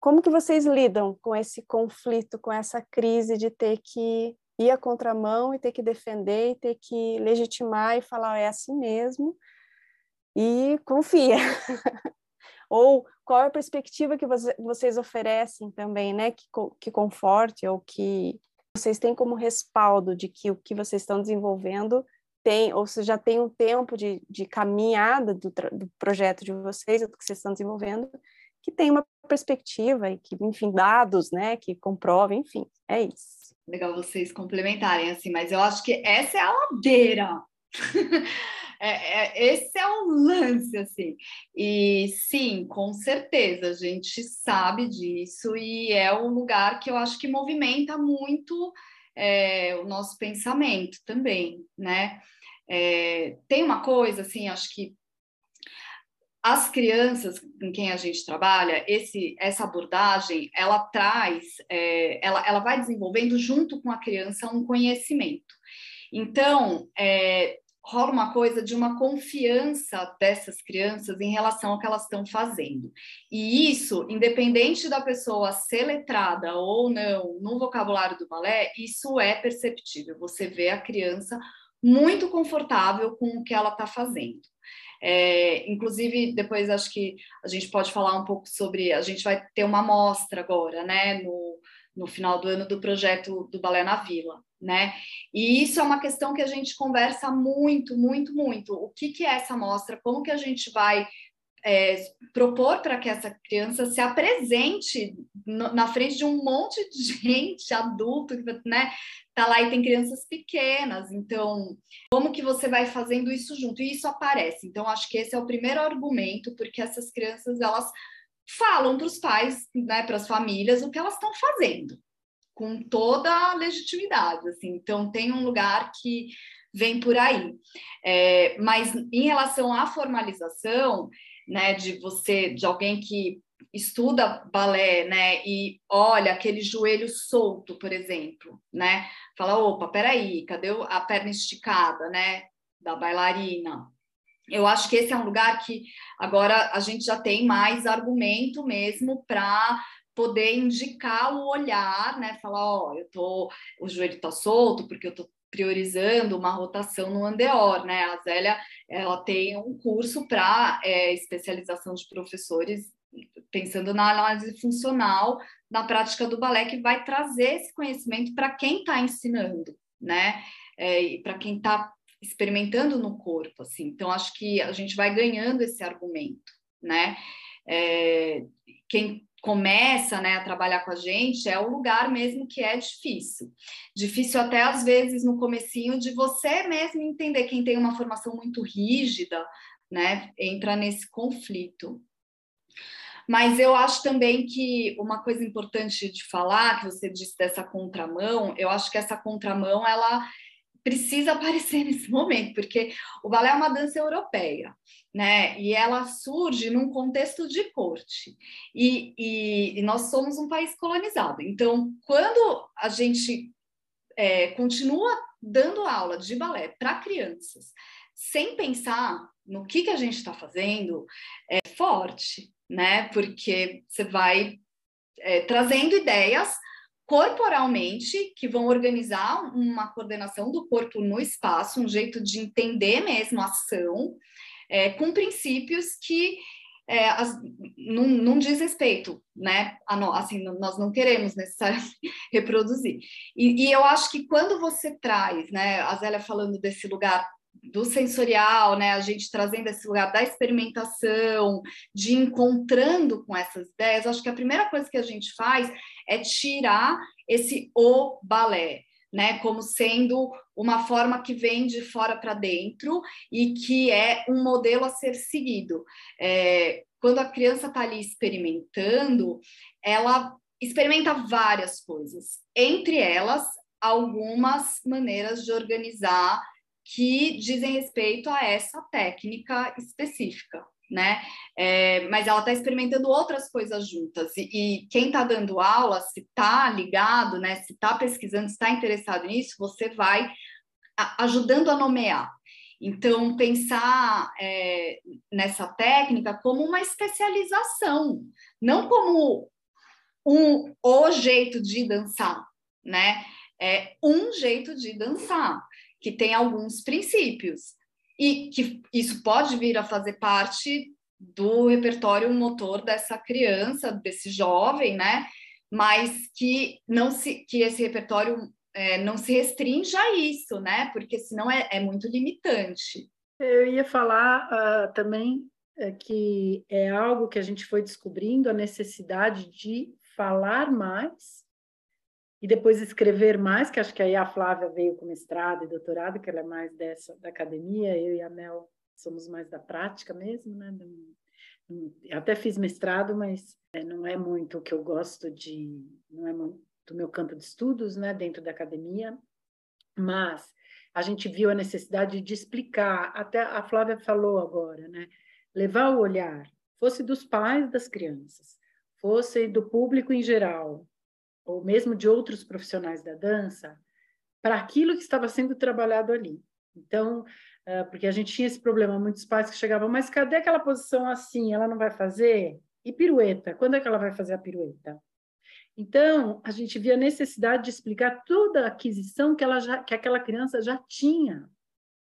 como que vocês lidam com esse conflito, com essa crise de ter que ir à contramão e ter que defender e ter que legitimar e falar é assim mesmo e confia. *laughs* ou qual é a perspectiva que vocês oferecem também, né, que, que conforte ou que vocês têm como respaldo de que o que vocês estão desenvolvendo tem, ou se já tem um tempo de, de caminhada do, do projeto de vocês, do que vocês estão desenvolvendo, que tem uma perspectiva e que, enfim, dados, né, que comprovem, enfim, é isso. Legal vocês complementarem, assim, mas eu acho que essa é a ladeira. *laughs* É, é, esse é o lance, assim. E sim, com certeza, a gente sabe disso e é um lugar que eu acho que movimenta muito é, o nosso pensamento também, né? É, tem uma coisa, assim, acho que as crianças com quem a gente trabalha, esse, essa abordagem, ela traz, é, ela, ela vai desenvolvendo junto com a criança um conhecimento. Então, é, rola uma coisa de uma confiança dessas crianças em relação ao que elas estão fazendo. E isso, independente da pessoa ser letrada ou não no vocabulário do balé, isso é perceptível. Você vê a criança muito confortável com o que ela está fazendo. É, inclusive, depois acho que a gente pode falar um pouco sobre. A gente vai ter uma amostra agora, né, no, no final do ano do projeto do Balé na Vila né? E isso é uma questão que a gente conversa muito, muito, muito. O que, que é essa amostra? Como que a gente vai é, propor para que essa criança se apresente no, na frente de um monte de *laughs* gente adulto, né? Tá lá e tem crianças pequenas, então como que você vai fazendo isso junto? E isso aparece. Então acho que esse é o primeiro argumento, porque essas crianças elas falam para os pais, né, para as famílias o que elas estão fazendo com toda a legitimidade, assim. Então tem um lugar que vem por aí. É, mas em relação à formalização, né, de você, de alguém que estuda balé, né, e olha aquele joelho solto, por exemplo, né, fala, opa, peraí, cadê a perna esticada, né, da bailarina? Eu acho que esse é um lugar que agora a gente já tem mais argumento mesmo para poder indicar o olhar, né? Falar, ó, oh, eu tô, o joelho tá solto porque eu tô priorizando uma rotação no andeor, né? A Zélia, ela tem um curso para é, especialização de professores pensando na análise funcional na prática do balé que vai trazer esse conhecimento para quem está ensinando, né? É, e para quem está experimentando no corpo, assim. Então acho que a gente vai ganhando esse argumento, né? É, quem começa né, a trabalhar com a gente é o lugar mesmo que é difícil. Difícil até às vezes no comecinho de você mesmo entender quem tem uma formação muito rígida, né, entra nesse conflito. Mas eu acho também que uma coisa importante de falar, que você disse dessa contramão, eu acho que essa contramão ela precisa aparecer *laughs* nesse momento, porque o balé é uma dança europeia, né? E ela surge num contexto de corte. E, e, e nós somos um país colonizado. Então, quando a gente é, continua dando aula de balé para crianças, sem pensar no que, que a gente está fazendo, é forte, né? Porque você vai é, trazendo ideias corporalmente que vão organizar uma coordenação do corpo no espaço, um jeito de entender mesmo a ação, é, com princípios que é, as, não, não diz respeito, né? A no, assim, nós não queremos necessariamente *laughs* reproduzir. E, e, eu acho que quando você traz, né, a Zélia falando desse lugar do sensorial, né, a gente trazendo esse lugar da experimentação, de encontrando com essas ideias, acho que a primeira coisa que a gente faz é tirar esse o balé, né, como sendo uma forma que vem de fora para dentro e que é um modelo a ser seguido. É, quando a criança está ali experimentando, ela experimenta várias coisas, entre elas algumas maneiras de organizar que dizem respeito a essa técnica específica, né? É, mas ela está experimentando outras coisas juntas e, e quem está dando aula, se está ligado, né? Se está pesquisando, está interessado nisso, você vai ajudando a nomear. Então, pensar é, nessa técnica como uma especialização, não como um o jeito de dançar, né? É um jeito de dançar que tem alguns princípios e que isso pode vir a fazer parte do repertório motor dessa criança, desse jovem, né? Mas que não se que esse repertório é, não se restringe a isso, né? Porque senão é, é muito limitante. Eu ia falar uh, também é, que é algo que a gente foi descobrindo a necessidade de falar mais e depois escrever mais, que acho que aí a Flávia veio com mestrado e doutorado, que ela é mais dessa da academia, eu e a Mel somos mais da prática mesmo, né? Eu até fiz mestrado, mas é, não é muito o que eu gosto de, não é do meu campo de estudos, né, dentro da academia, mas a gente viu a necessidade de explicar, até a Flávia falou agora, né, levar o olhar, fosse dos pais das crianças, fosse do público em geral, ou mesmo de outros profissionais da dança, para aquilo que estava sendo trabalhado ali. Então, uh, porque a gente tinha esse problema, muitos pais que chegavam, mas cadê aquela posição assim? Ela não vai fazer? E pirueta? Quando é que ela vai fazer a pirueta? Então, a gente via a necessidade de explicar toda a aquisição que, ela já, que aquela criança já tinha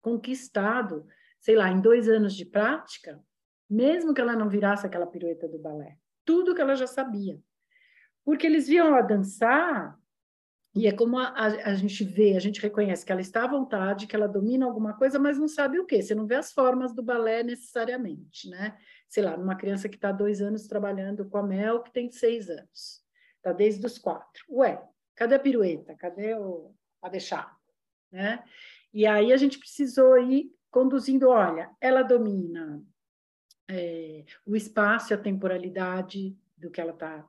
conquistado, sei lá, em dois anos de prática, mesmo que ela não virasse aquela pirueta do balé. Tudo que ela já sabia porque eles viam ela dançar e é como a, a, gente vê, a gente reconhece que ela está à vontade, que ela domina alguma coisa, mas não sabe o quê. Você não vê as formas do balé necessariamente, né? Sei lá, numa criança que está dois anos trabalhando com a Mel, que tem seis anos. Está desde os quatro. Ué, cadê a pirueta? Cadê o a deixar? Né? E aí a gente precisou ir conduzindo, olha, ela domina é, o espaço e a temporalidade do que ela está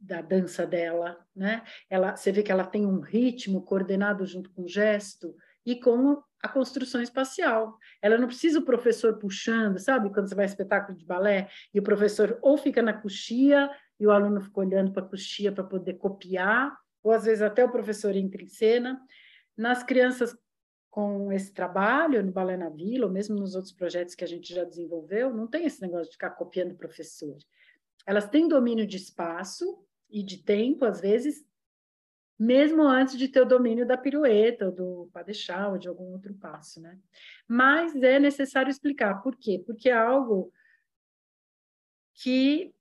da dança dela, né? Ela, você vê que ela tem um ritmo coordenado junto com o gesto e com a construção espacial. Ela não precisa o professor puxando, sabe? Quando você vai a espetáculo de balé e o professor ou fica na coxia e o aluno fica olhando para a coxia para poder copiar, ou às vezes até o professor entra em cena. Nas crianças com esse trabalho no Balé na Vila, ou mesmo nos outros projetos que a gente já desenvolveu, não tem esse negócio de ficar copiando o professor. Elas têm domínio de espaço, e de tempo, às vezes, mesmo antes de ter o domínio da pirueta, ou do padechal, ou de algum outro passo, né? Mas é necessário explicar. Por quê? Porque é algo que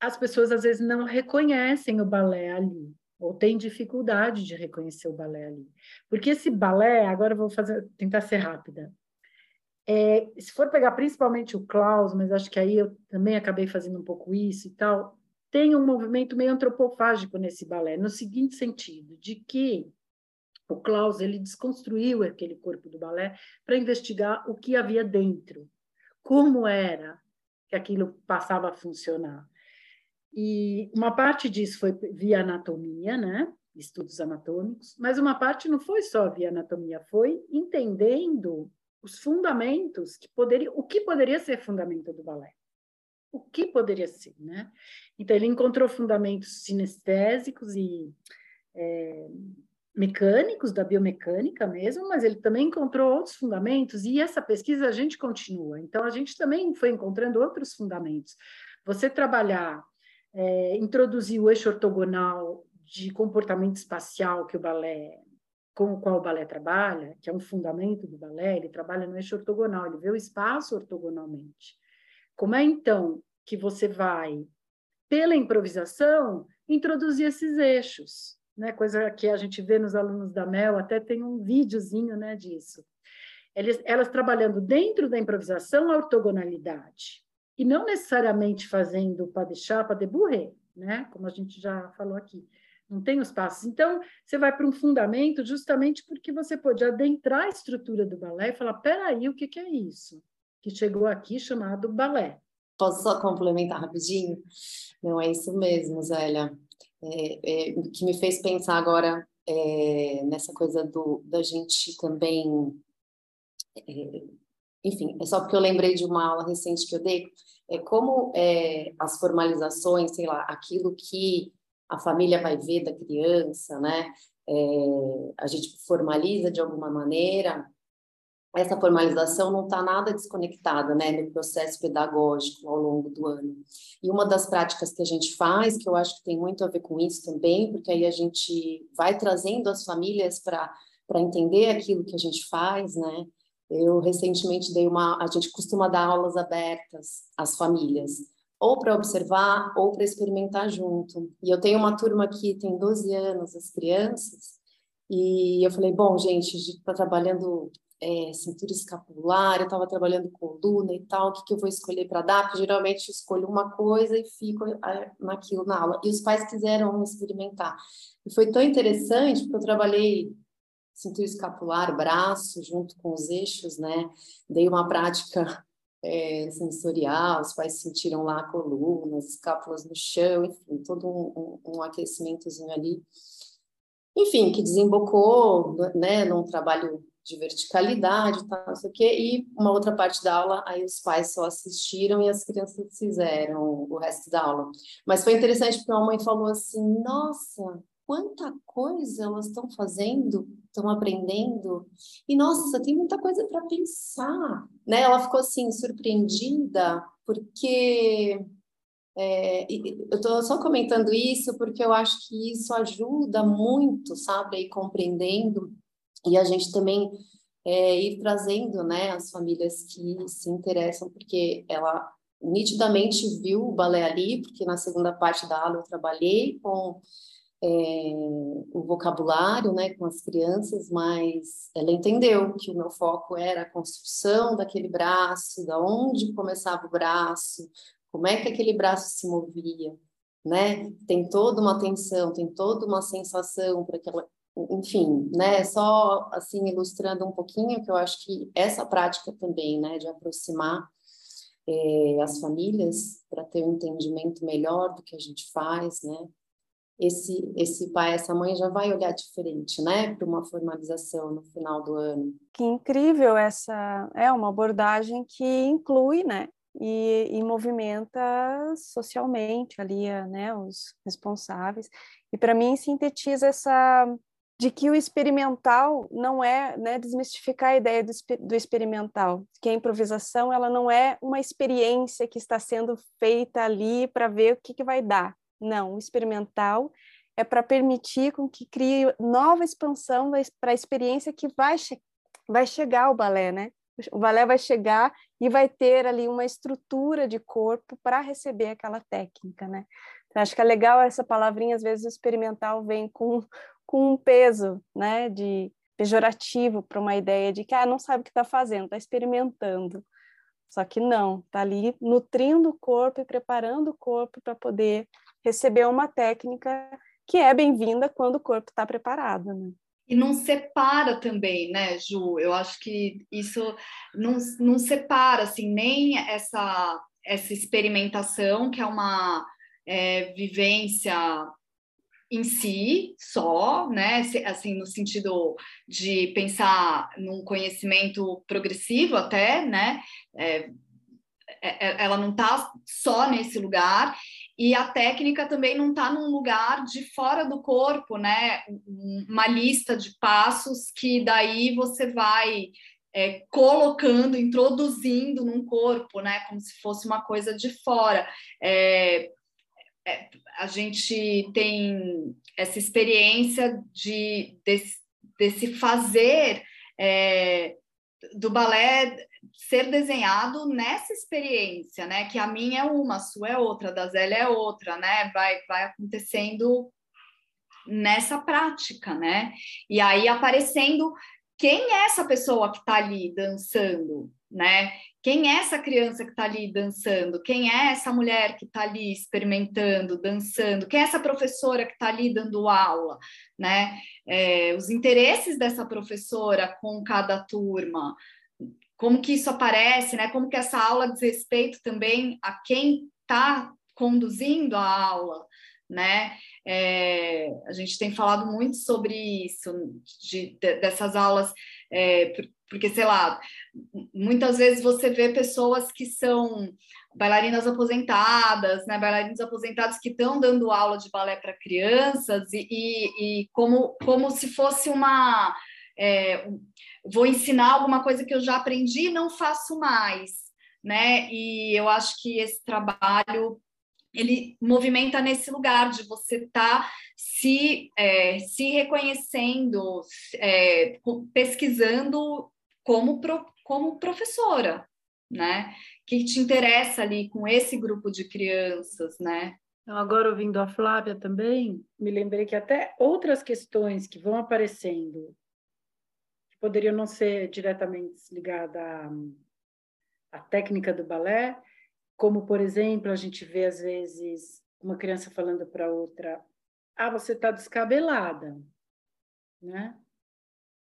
as pessoas, às vezes, não reconhecem o balé ali, ou têm dificuldade de reconhecer o balé ali. Porque esse balé, agora eu vou fazer, tentar ser rápida, é, se for pegar principalmente o Klaus, mas acho que aí eu também acabei fazendo um pouco isso e tal, tem um movimento meio antropofágico nesse balé, no seguinte sentido, de que o Klaus ele desconstruiu aquele corpo do balé para investigar o que havia dentro, como era que aquilo passava a funcionar. E uma parte disso foi via anatomia, né? Estudos anatômicos, mas uma parte não foi só via anatomia, foi entendendo os fundamentos que poderia, o que poderia ser fundamento do balé. O que poderia ser, né? Então ele encontrou fundamentos sinestésicos e é, mecânicos da biomecânica mesmo, mas ele também encontrou outros fundamentos e essa pesquisa a gente continua. Então a gente também foi encontrando outros fundamentos. Você trabalhar é, introduzir o eixo ortogonal de comportamento espacial que o balé com o qual o balé trabalha, que é um fundamento do balé, ele trabalha no eixo ortogonal, ele vê o espaço ortogonalmente. Como é então que você vai, pela improvisação, introduzir esses eixos? Né? Coisa que a gente vê nos alunos da Mel, até tem um videozinho né, disso. Eles, elas trabalhando dentro da improvisação a ortogonalidade e não necessariamente fazendo pas de chat, pas de bourré, né? Como a gente já falou aqui. Não tem os passos. Então, você vai para um fundamento justamente porque você pode adentrar a estrutura do balé e falar: peraí, o que, que é isso? Que chegou aqui chamado balé. Posso só complementar rapidinho? Não é isso mesmo, Zélia. É, é, que me fez pensar agora é, nessa coisa do, da gente também é, enfim, é só porque eu lembrei de uma aula recente que eu dei, é como é, as formalizações, sei lá, aquilo que a família vai ver da criança, né? É, a gente formaliza de alguma maneira, essa formalização não está nada desconectada, né, no processo pedagógico ao longo do ano. E uma das práticas que a gente faz, que eu acho que tem muito a ver com isso também, porque aí a gente vai trazendo as famílias para entender aquilo que a gente faz, né? Eu recentemente dei uma. A gente costuma dar aulas abertas às famílias, ou para observar ou para experimentar junto. E eu tenho uma turma que tem 12 anos, as crianças, e eu falei: bom, gente, a gente está trabalhando é, cintura escapular, eu estava trabalhando coluna e tal, o que, que eu vou escolher para dar? Porque geralmente eu escolho uma coisa e fico é, naquilo na aula. E os pais quiseram experimentar. E foi tão interessante, porque eu trabalhei cintura escapular, braço, junto com os eixos, né? Dei uma prática é, sensorial, os pais sentiram lá a coluna, as escápulas no chão, enfim, todo um, um, um aquecimentozinho ali. Enfim, que desembocou, né, num trabalho de verticalidade, tá, não sei o quê, e uma outra parte da aula, aí os pais só assistiram e as crianças fizeram o resto da aula. Mas foi interessante porque a mãe falou assim, nossa, quanta coisa elas estão fazendo, estão aprendendo. E nossa, tem muita coisa para pensar, né? Ela ficou assim surpreendida porque é, eu estou só comentando isso porque eu acho que isso ajuda muito, sabe, a ir compreendendo e a gente também é, ir trazendo, né, as famílias que se interessam, porque ela nitidamente viu o balé ali, porque na segunda parte da aula eu trabalhei com é, o vocabulário né, com as crianças, mas ela entendeu que o meu foco era a construção daquele braço, da onde começava o braço, como é que aquele braço se movia, né? Tem toda uma tensão, tem toda uma sensação para aquela, enfim, né? Só assim ilustrando um pouquinho que eu acho que essa prática também, né, de aproximar é, as famílias para ter um entendimento melhor do que a gente faz, né? esse, esse pai, essa mãe já vai olhar diferente, né, para uma formalização no final do ano. Que incrível essa, é uma abordagem que inclui, né, e, e movimenta socialmente ali, né, os responsáveis. E para mim sintetiza essa de que o experimental não é, né, desmistificar a ideia do, do, experimental, que a improvisação ela não é uma experiência que está sendo feita ali para ver o que, que vai dar, não, o experimental é para permitir com que crie nova expansão para a experiência que vai, che vai chegar ao balé, né? O balé vai chegar e vai ter ali uma estrutura de corpo para receber aquela técnica, né? Então, acho que é legal essa palavrinha, às vezes o experimental vem com, com um peso, né, de pejorativo para uma ideia de que ah, não sabe o que está fazendo, está experimentando. Só que não, tá ali nutrindo o corpo e preparando o corpo para poder receber uma técnica que é bem-vinda quando o corpo está preparado, né? E não separa também, né, Ju? Eu acho que isso não, não separa, assim, nem essa, essa experimentação, que é uma é, vivência em si só, né? Assim, no sentido de pensar num conhecimento progressivo até, né? É, é, é ela não está só nesse lugar e a técnica também não está num lugar de fora do corpo, né? Uma lista de passos que daí você vai é, colocando, introduzindo num corpo, né? Como se fosse uma coisa de fora. É, é, a gente tem essa experiência de, desse, desse fazer é, do balé ser desenhado nessa experiência, né? Que a minha é uma, a sua é outra, a da Zélia é outra, né? Vai, vai acontecendo nessa prática, né? E aí aparecendo quem é essa pessoa que está ali dançando, né? Quem é essa criança que está ali dançando? Quem é essa mulher que está ali experimentando, dançando? Quem é essa professora que está ali dando aula? Né? É, os interesses dessa professora com cada turma, como que isso aparece, né? Como que essa aula diz respeito também a quem está conduzindo a aula, né? É, a gente tem falado muito sobre isso, de, de, dessas aulas, é, porque, sei lá, muitas vezes você vê pessoas que são bailarinas aposentadas, né, bailarinos aposentados que estão dando aula de balé para crianças e, e, e, como, como se fosse uma... É, vou ensinar alguma coisa que eu já aprendi e não faço mais, né? E eu acho que esse trabalho ele movimenta nesse lugar de você estar tá se, é, se reconhecendo, é, pesquisando como, pro, como professora, né? Que te interessa ali com esse grupo de crianças, né? Então, agora ouvindo a Flávia também, me lembrei que até outras questões que vão aparecendo, que poderiam não ser diretamente ligadas à, à técnica do balé, como, por exemplo, a gente vê às vezes uma criança falando para outra: Ah, você está descabelada, né?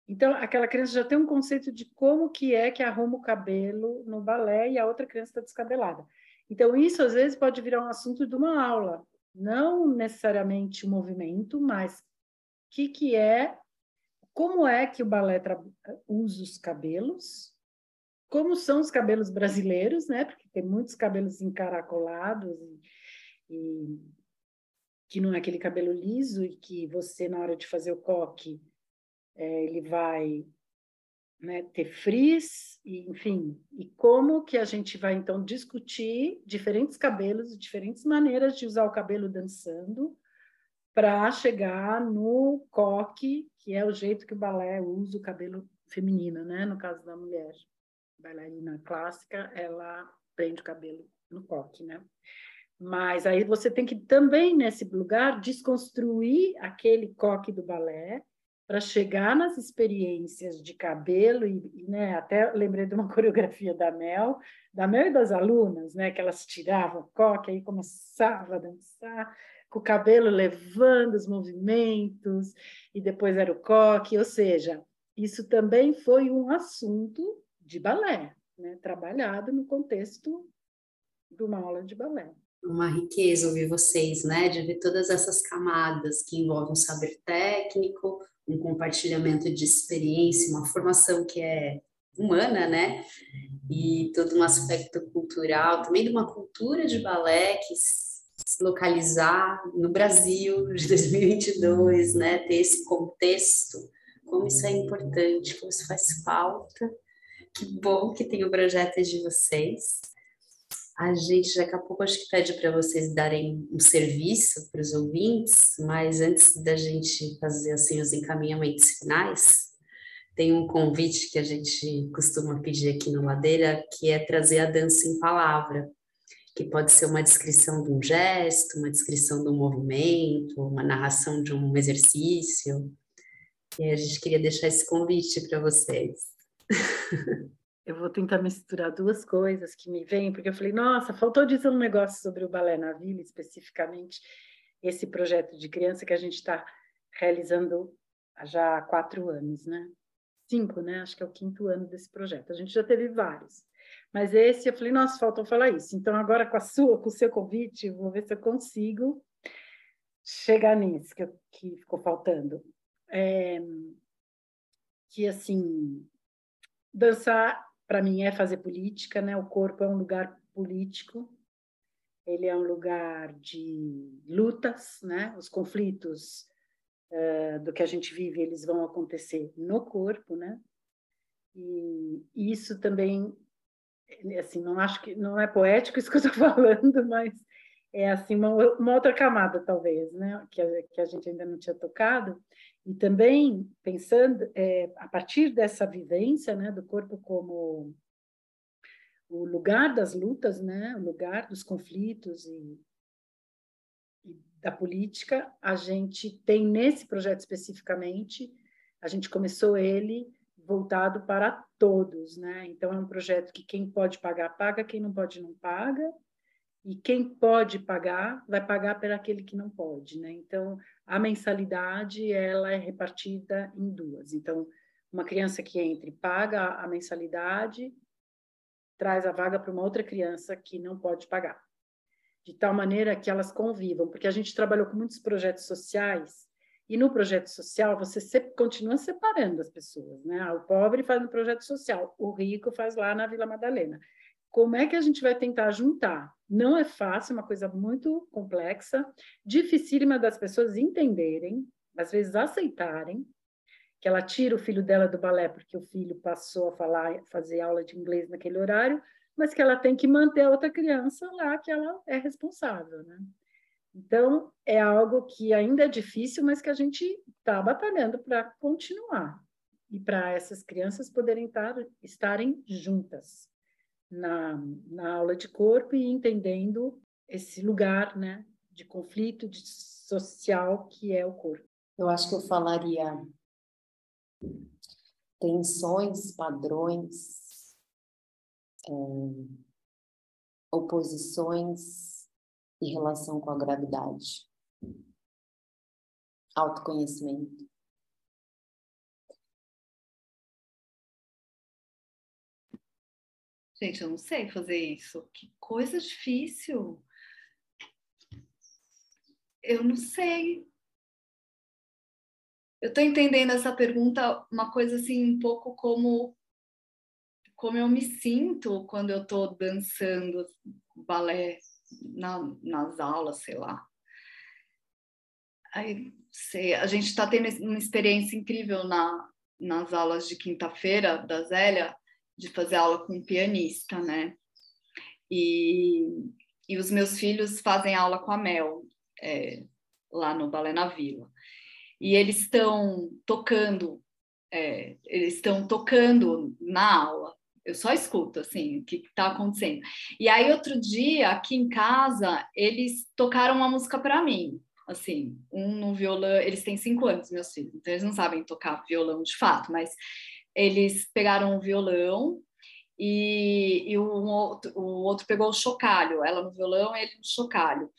Então, aquela criança já tem um conceito de como que é que arruma o cabelo no balé e a outra criança está descabelada. Então, isso às vezes pode virar um assunto de uma aula, não necessariamente o movimento, mas o que, que é, como é que o balé usa os cabelos, como são os cabelos brasileiros, né? Porque tem muitos cabelos encaracolados e, e que não é aquele cabelo liso e que você, na hora de fazer o coque, é, ele vai né, ter frizz, e, enfim, e como que a gente vai então discutir diferentes cabelos diferentes maneiras de usar o cabelo dançando para chegar no coque, que é o jeito que o balé usa o cabelo feminino, né, no caso da mulher. bailarina clássica, ela prende o cabelo no coque, né? Mas aí você tem que também nesse lugar desconstruir aquele coque do balé para chegar nas experiências de cabelo e, né, até lembrei de uma *laughs* coreografia da Mel, da Mel e das alunas, né, que elas tiravam o coque e começava a dançar com o cabelo levando os movimentos e depois era o coque, ou seja, isso também foi um assunto de balé, né, trabalhado no contexto de uma aula de balé uma riqueza ouvir vocês, né? De ver todas essas camadas que envolvem um saber técnico, um compartilhamento de experiência, uma formação que é humana, né? E todo um aspecto cultural, também de uma cultura de balé que se localizar no Brasil de *laughs* 2022, né? Ter esse contexto, como isso é importante, como isso faz falta. Que bom que tem o projeto de vocês. A gente daqui a pouco acho que pede para vocês darem um serviço para os ouvintes, mas antes da gente fazer assim os encaminhamentos finais, tem um convite que a gente costuma pedir aqui no Ladeira, que é trazer a dança em palavra, que pode ser uma descrição de um gesto, uma descrição de um movimento, uma narração de um exercício. E a gente queria deixar esse convite para vocês. *laughs* eu vou tentar misturar duas coisas que me vêm, porque eu falei, nossa, faltou dizer um negócio sobre o Balé na Vila, especificamente esse projeto de criança que a gente está realizando há já quatro anos, né? Cinco, né? Acho que é o quinto ano desse projeto. A gente já teve vários. Mas esse eu falei, nossa, faltou falar isso. Então, agora com a sua, com o seu convite, vou ver se eu consigo chegar nisso que, que ficou faltando. É, que, assim, dançar para mim é fazer política, né? O corpo é um lugar político, ele é um lugar de lutas, né? Os conflitos uh, do que a gente vive, eles vão acontecer no corpo, né? E isso também, assim, não acho que não é poético isso que eu estou *laughs* falando, mas é assim uma, uma outra camada talvez, né? Que a, que a gente ainda não tinha tocado e também pensando é, a partir dessa vivência né, do corpo como o lugar das lutas, né, o lugar dos conflitos e, e da política, a gente tem nesse projeto especificamente, a gente começou ele voltado para todos, né? Então é um projeto que quem pode pagar paga, quem não pode não paga, e quem pode pagar vai pagar para aquele que não pode, né? Então a mensalidade ela é repartida em duas. Então uma criança que entre paga a mensalidade traz a vaga para uma outra criança que não pode pagar, de tal maneira que elas convivam, porque a gente trabalhou com muitos projetos sociais e no projeto social você sempre continua separando as pessoas, né? Ah, o pobre faz no projeto social, o rico faz lá na Vila Madalena. Como é que a gente vai tentar juntar? Não é fácil, é uma coisa muito complexa, dificílima das pessoas entenderem, às vezes aceitarem, que ela tira o filho dela do balé porque o filho passou a falar, fazer aula de inglês naquele horário, mas que ela tem que manter a outra criança lá, que ela é responsável, né? Então, é algo que ainda é difícil, mas que a gente está batalhando para continuar e para essas crianças poderem estar, estarem juntas na, na aula de corpo e entendendo esse lugar né, de conflito de social que é o corpo. Eu acho que eu falaria tensões, padrões, é, oposições e relação com a gravidade. Autoconhecimento. Gente, eu não sei fazer isso. Que coisa difícil. Eu não sei. Eu estou entendendo essa pergunta uma coisa assim um pouco como como eu me sinto quando eu estou dançando balé na, nas aulas, sei lá. Aí, sei, a gente está tendo uma experiência incrível na, nas aulas de quinta-feira da Zélia, de fazer aula com um pianista, né? E, e os meus filhos fazem aula com a Mel, é, lá no Balé na Vila. E eles estão tocando, é, eles estão tocando na aula. Eu só escuto, assim, o que está acontecendo. E aí, outro dia, aqui em casa, eles tocaram uma música para mim. Assim, um no violão, eles têm cinco anos, meus filhos, então eles não sabem tocar violão de fato, mas eles pegaram o violão e, e o, outro, o outro pegou o chocalho, ela no violão, ele no chocalho.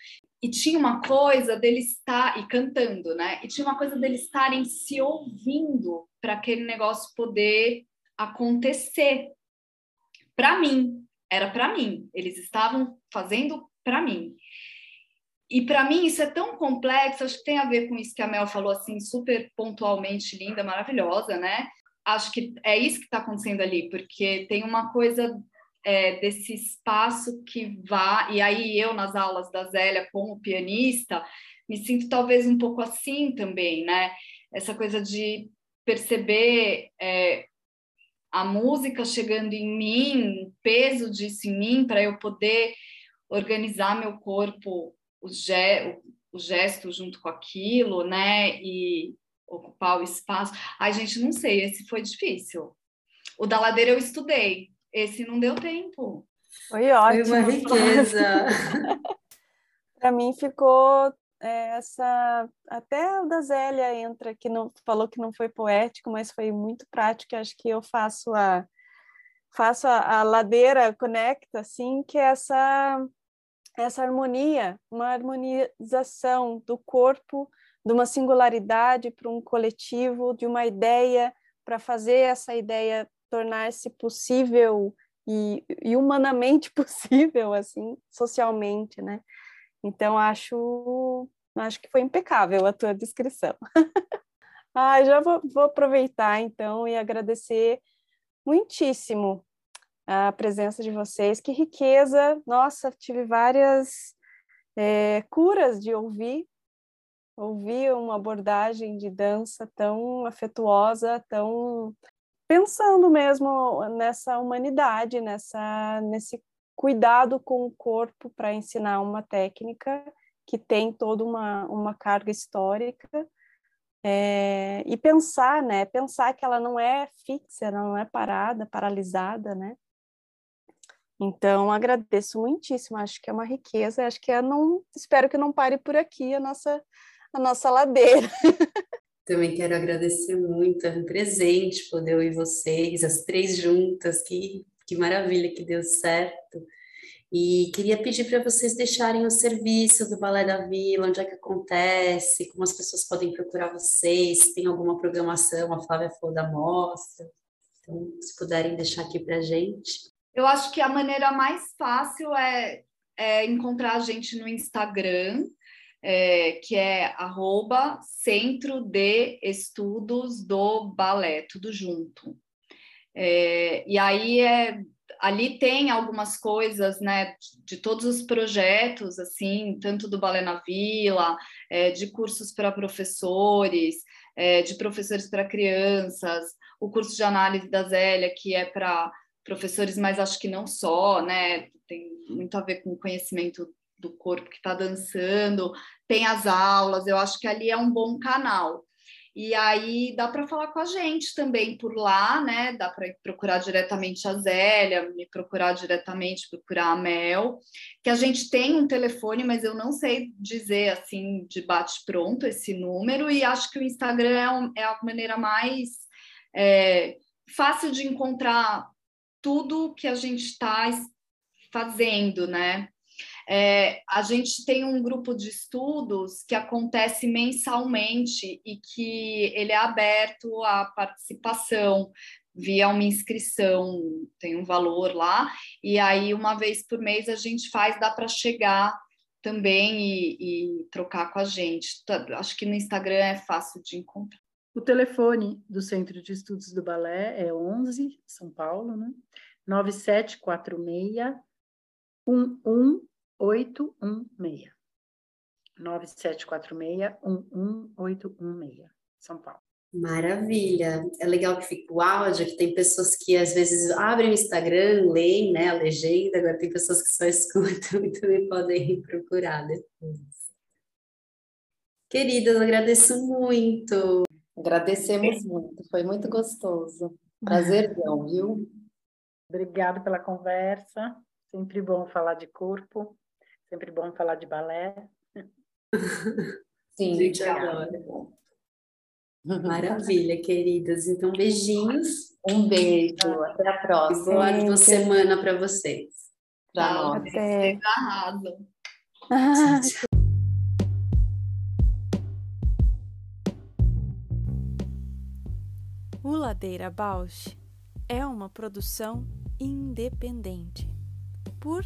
E tinha uma coisa dele estar e cantando, né? E tinha uma coisa deles estarem se ouvindo para aquele negócio poder acontecer. Para mim, era para mim. Eles estavam fazendo para mim. E para mim isso é tão complexo, acho que tem a ver com isso que a Mel falou assim, super pontualmente linda, maravilhosa, né? Acho que é isso que está acontecendo ali, porque tem uma coisa é, desse espaço que vá, e aí eu nas aulas da Zélia como pianista, me sinto talvez um pouco assim também, né? Essa coisa de perceber é, a música chegando em mim, o peso disso em mim, para eu poder organizar meu corpo, o, ge o gesto junto com aquilo, né? E, ocupar o espaço. Ai, gente, não sei, esse foi difícil. O da ladeira eu estudei, esse não deu tempo. Foi ótimo. Foi uma riqueza. *laughs* Para mim ficou é, essa. Até o da Zélia entra, que não falou que não foi poético, mas foi muito prático. Acho que eu faço a faço a, a ladeira conecta, assim, que é essa, essa harmonia, uma harmonização do corpo, de uma singularidade para um coletivo, de uma ideia, para fazer essa ideia tornar-se possível e, e, humanamente *laughs* possível, assim, socialmente, né? Então, acho, acho que foi impecável a tua descrição. *laughs* ah, já vou, vou aproveitar, então, e agradecer muitíssimo a presença de vocês. Que riqueza! Nossa, tive várias é, curas de ouvir, ouvir uma abordagem de dança tão afetuosa, tão pensando mesmo nessa humanidade, nessa nesse cuidado com o corpo para ensinar uma técnica que tem toda uma, uma carga histórica é, e pensar, né? Pensar que ela não é fixa, ela não é parada, paralisada, né? Então agradeço muitíssimo, acho que é uma riqueza, acho que é não, espero que não pare por aqui a nossa a nossa ladeira. *laughs* Também quero agradecer muito, é um presente poder ouvir vocês, as três juntas, que, que maravilha que deu certo. E queria pedir para vocês deixarem o serviço do Balé da Vila, onde é que acontece, como as pessoas podem procurar vocês, se tem alguma programação, a Flávia falou da mostra. Então, se puderem deixar aqui para a gente. Eu acho que a maneira mais fácil é, é encontrar a gente no Instagram, é, que é arroba Centro de Estudos do Balé, tudo junto. É, e aí é ali tem algumas coisas, né, de, todos os projetos, assim, tanto do Balé na Vila, é, de cursos para professores, é, de professores para crianças, o curso de análise da Zélia, que é para professores, mas acho que não só, né, tem muito a ver com conhecimento do corpo que está dançando, tem as aulas, eu acho que ali é um bom canal. E aí dá para falar com a gente também por lá, né? Dá para procurar diretamente a Zélia, me procurar diretamente, procurar a Mel, que a gente tem um telefone, mas eu não sei dizer assim de bate pronto esse número, e acho que o Instagram é, é a maneira mais é, fácil de encontrar tudo que a gente está fazendo, né? É, a gente tem um grupo de estudos que acontece mensalmente e que ele é aberto à participação via uma inscrição, tem um valor lá, e aí uma vez por mês a gente faz, dá para chegar também e, e, trocar com a gente. Tá, acho que no Instagram é fácil de encontrar. O telefone do Centro de Estudos do Balé é 11, São Paulo, né? 9746 11 816. 9746-11816, São Paulo. Maravilha! É legal que fica o áudio, que tem pessoas que às vezes abrem o Instagram, leem né, a legenda, agora tem pessoas que só *laughs* escutam e também podem procurar depois. Queridas, agradeço muito. Agradecemos muito, foi muito gostoso. Prazerzão, viu? Obrigada pela conversa. Sempre bom falar de corpo. Sempre bom falar de balé. *laughs* Sim, gente adora. *laughs* Maravilha, queridas. Então, beijinhos. Um beijo. Até a próxima. Boa semana para vocês. Para nós. Vocês arrasam. *laughs* O Ladeira Bausch é uma produção independente por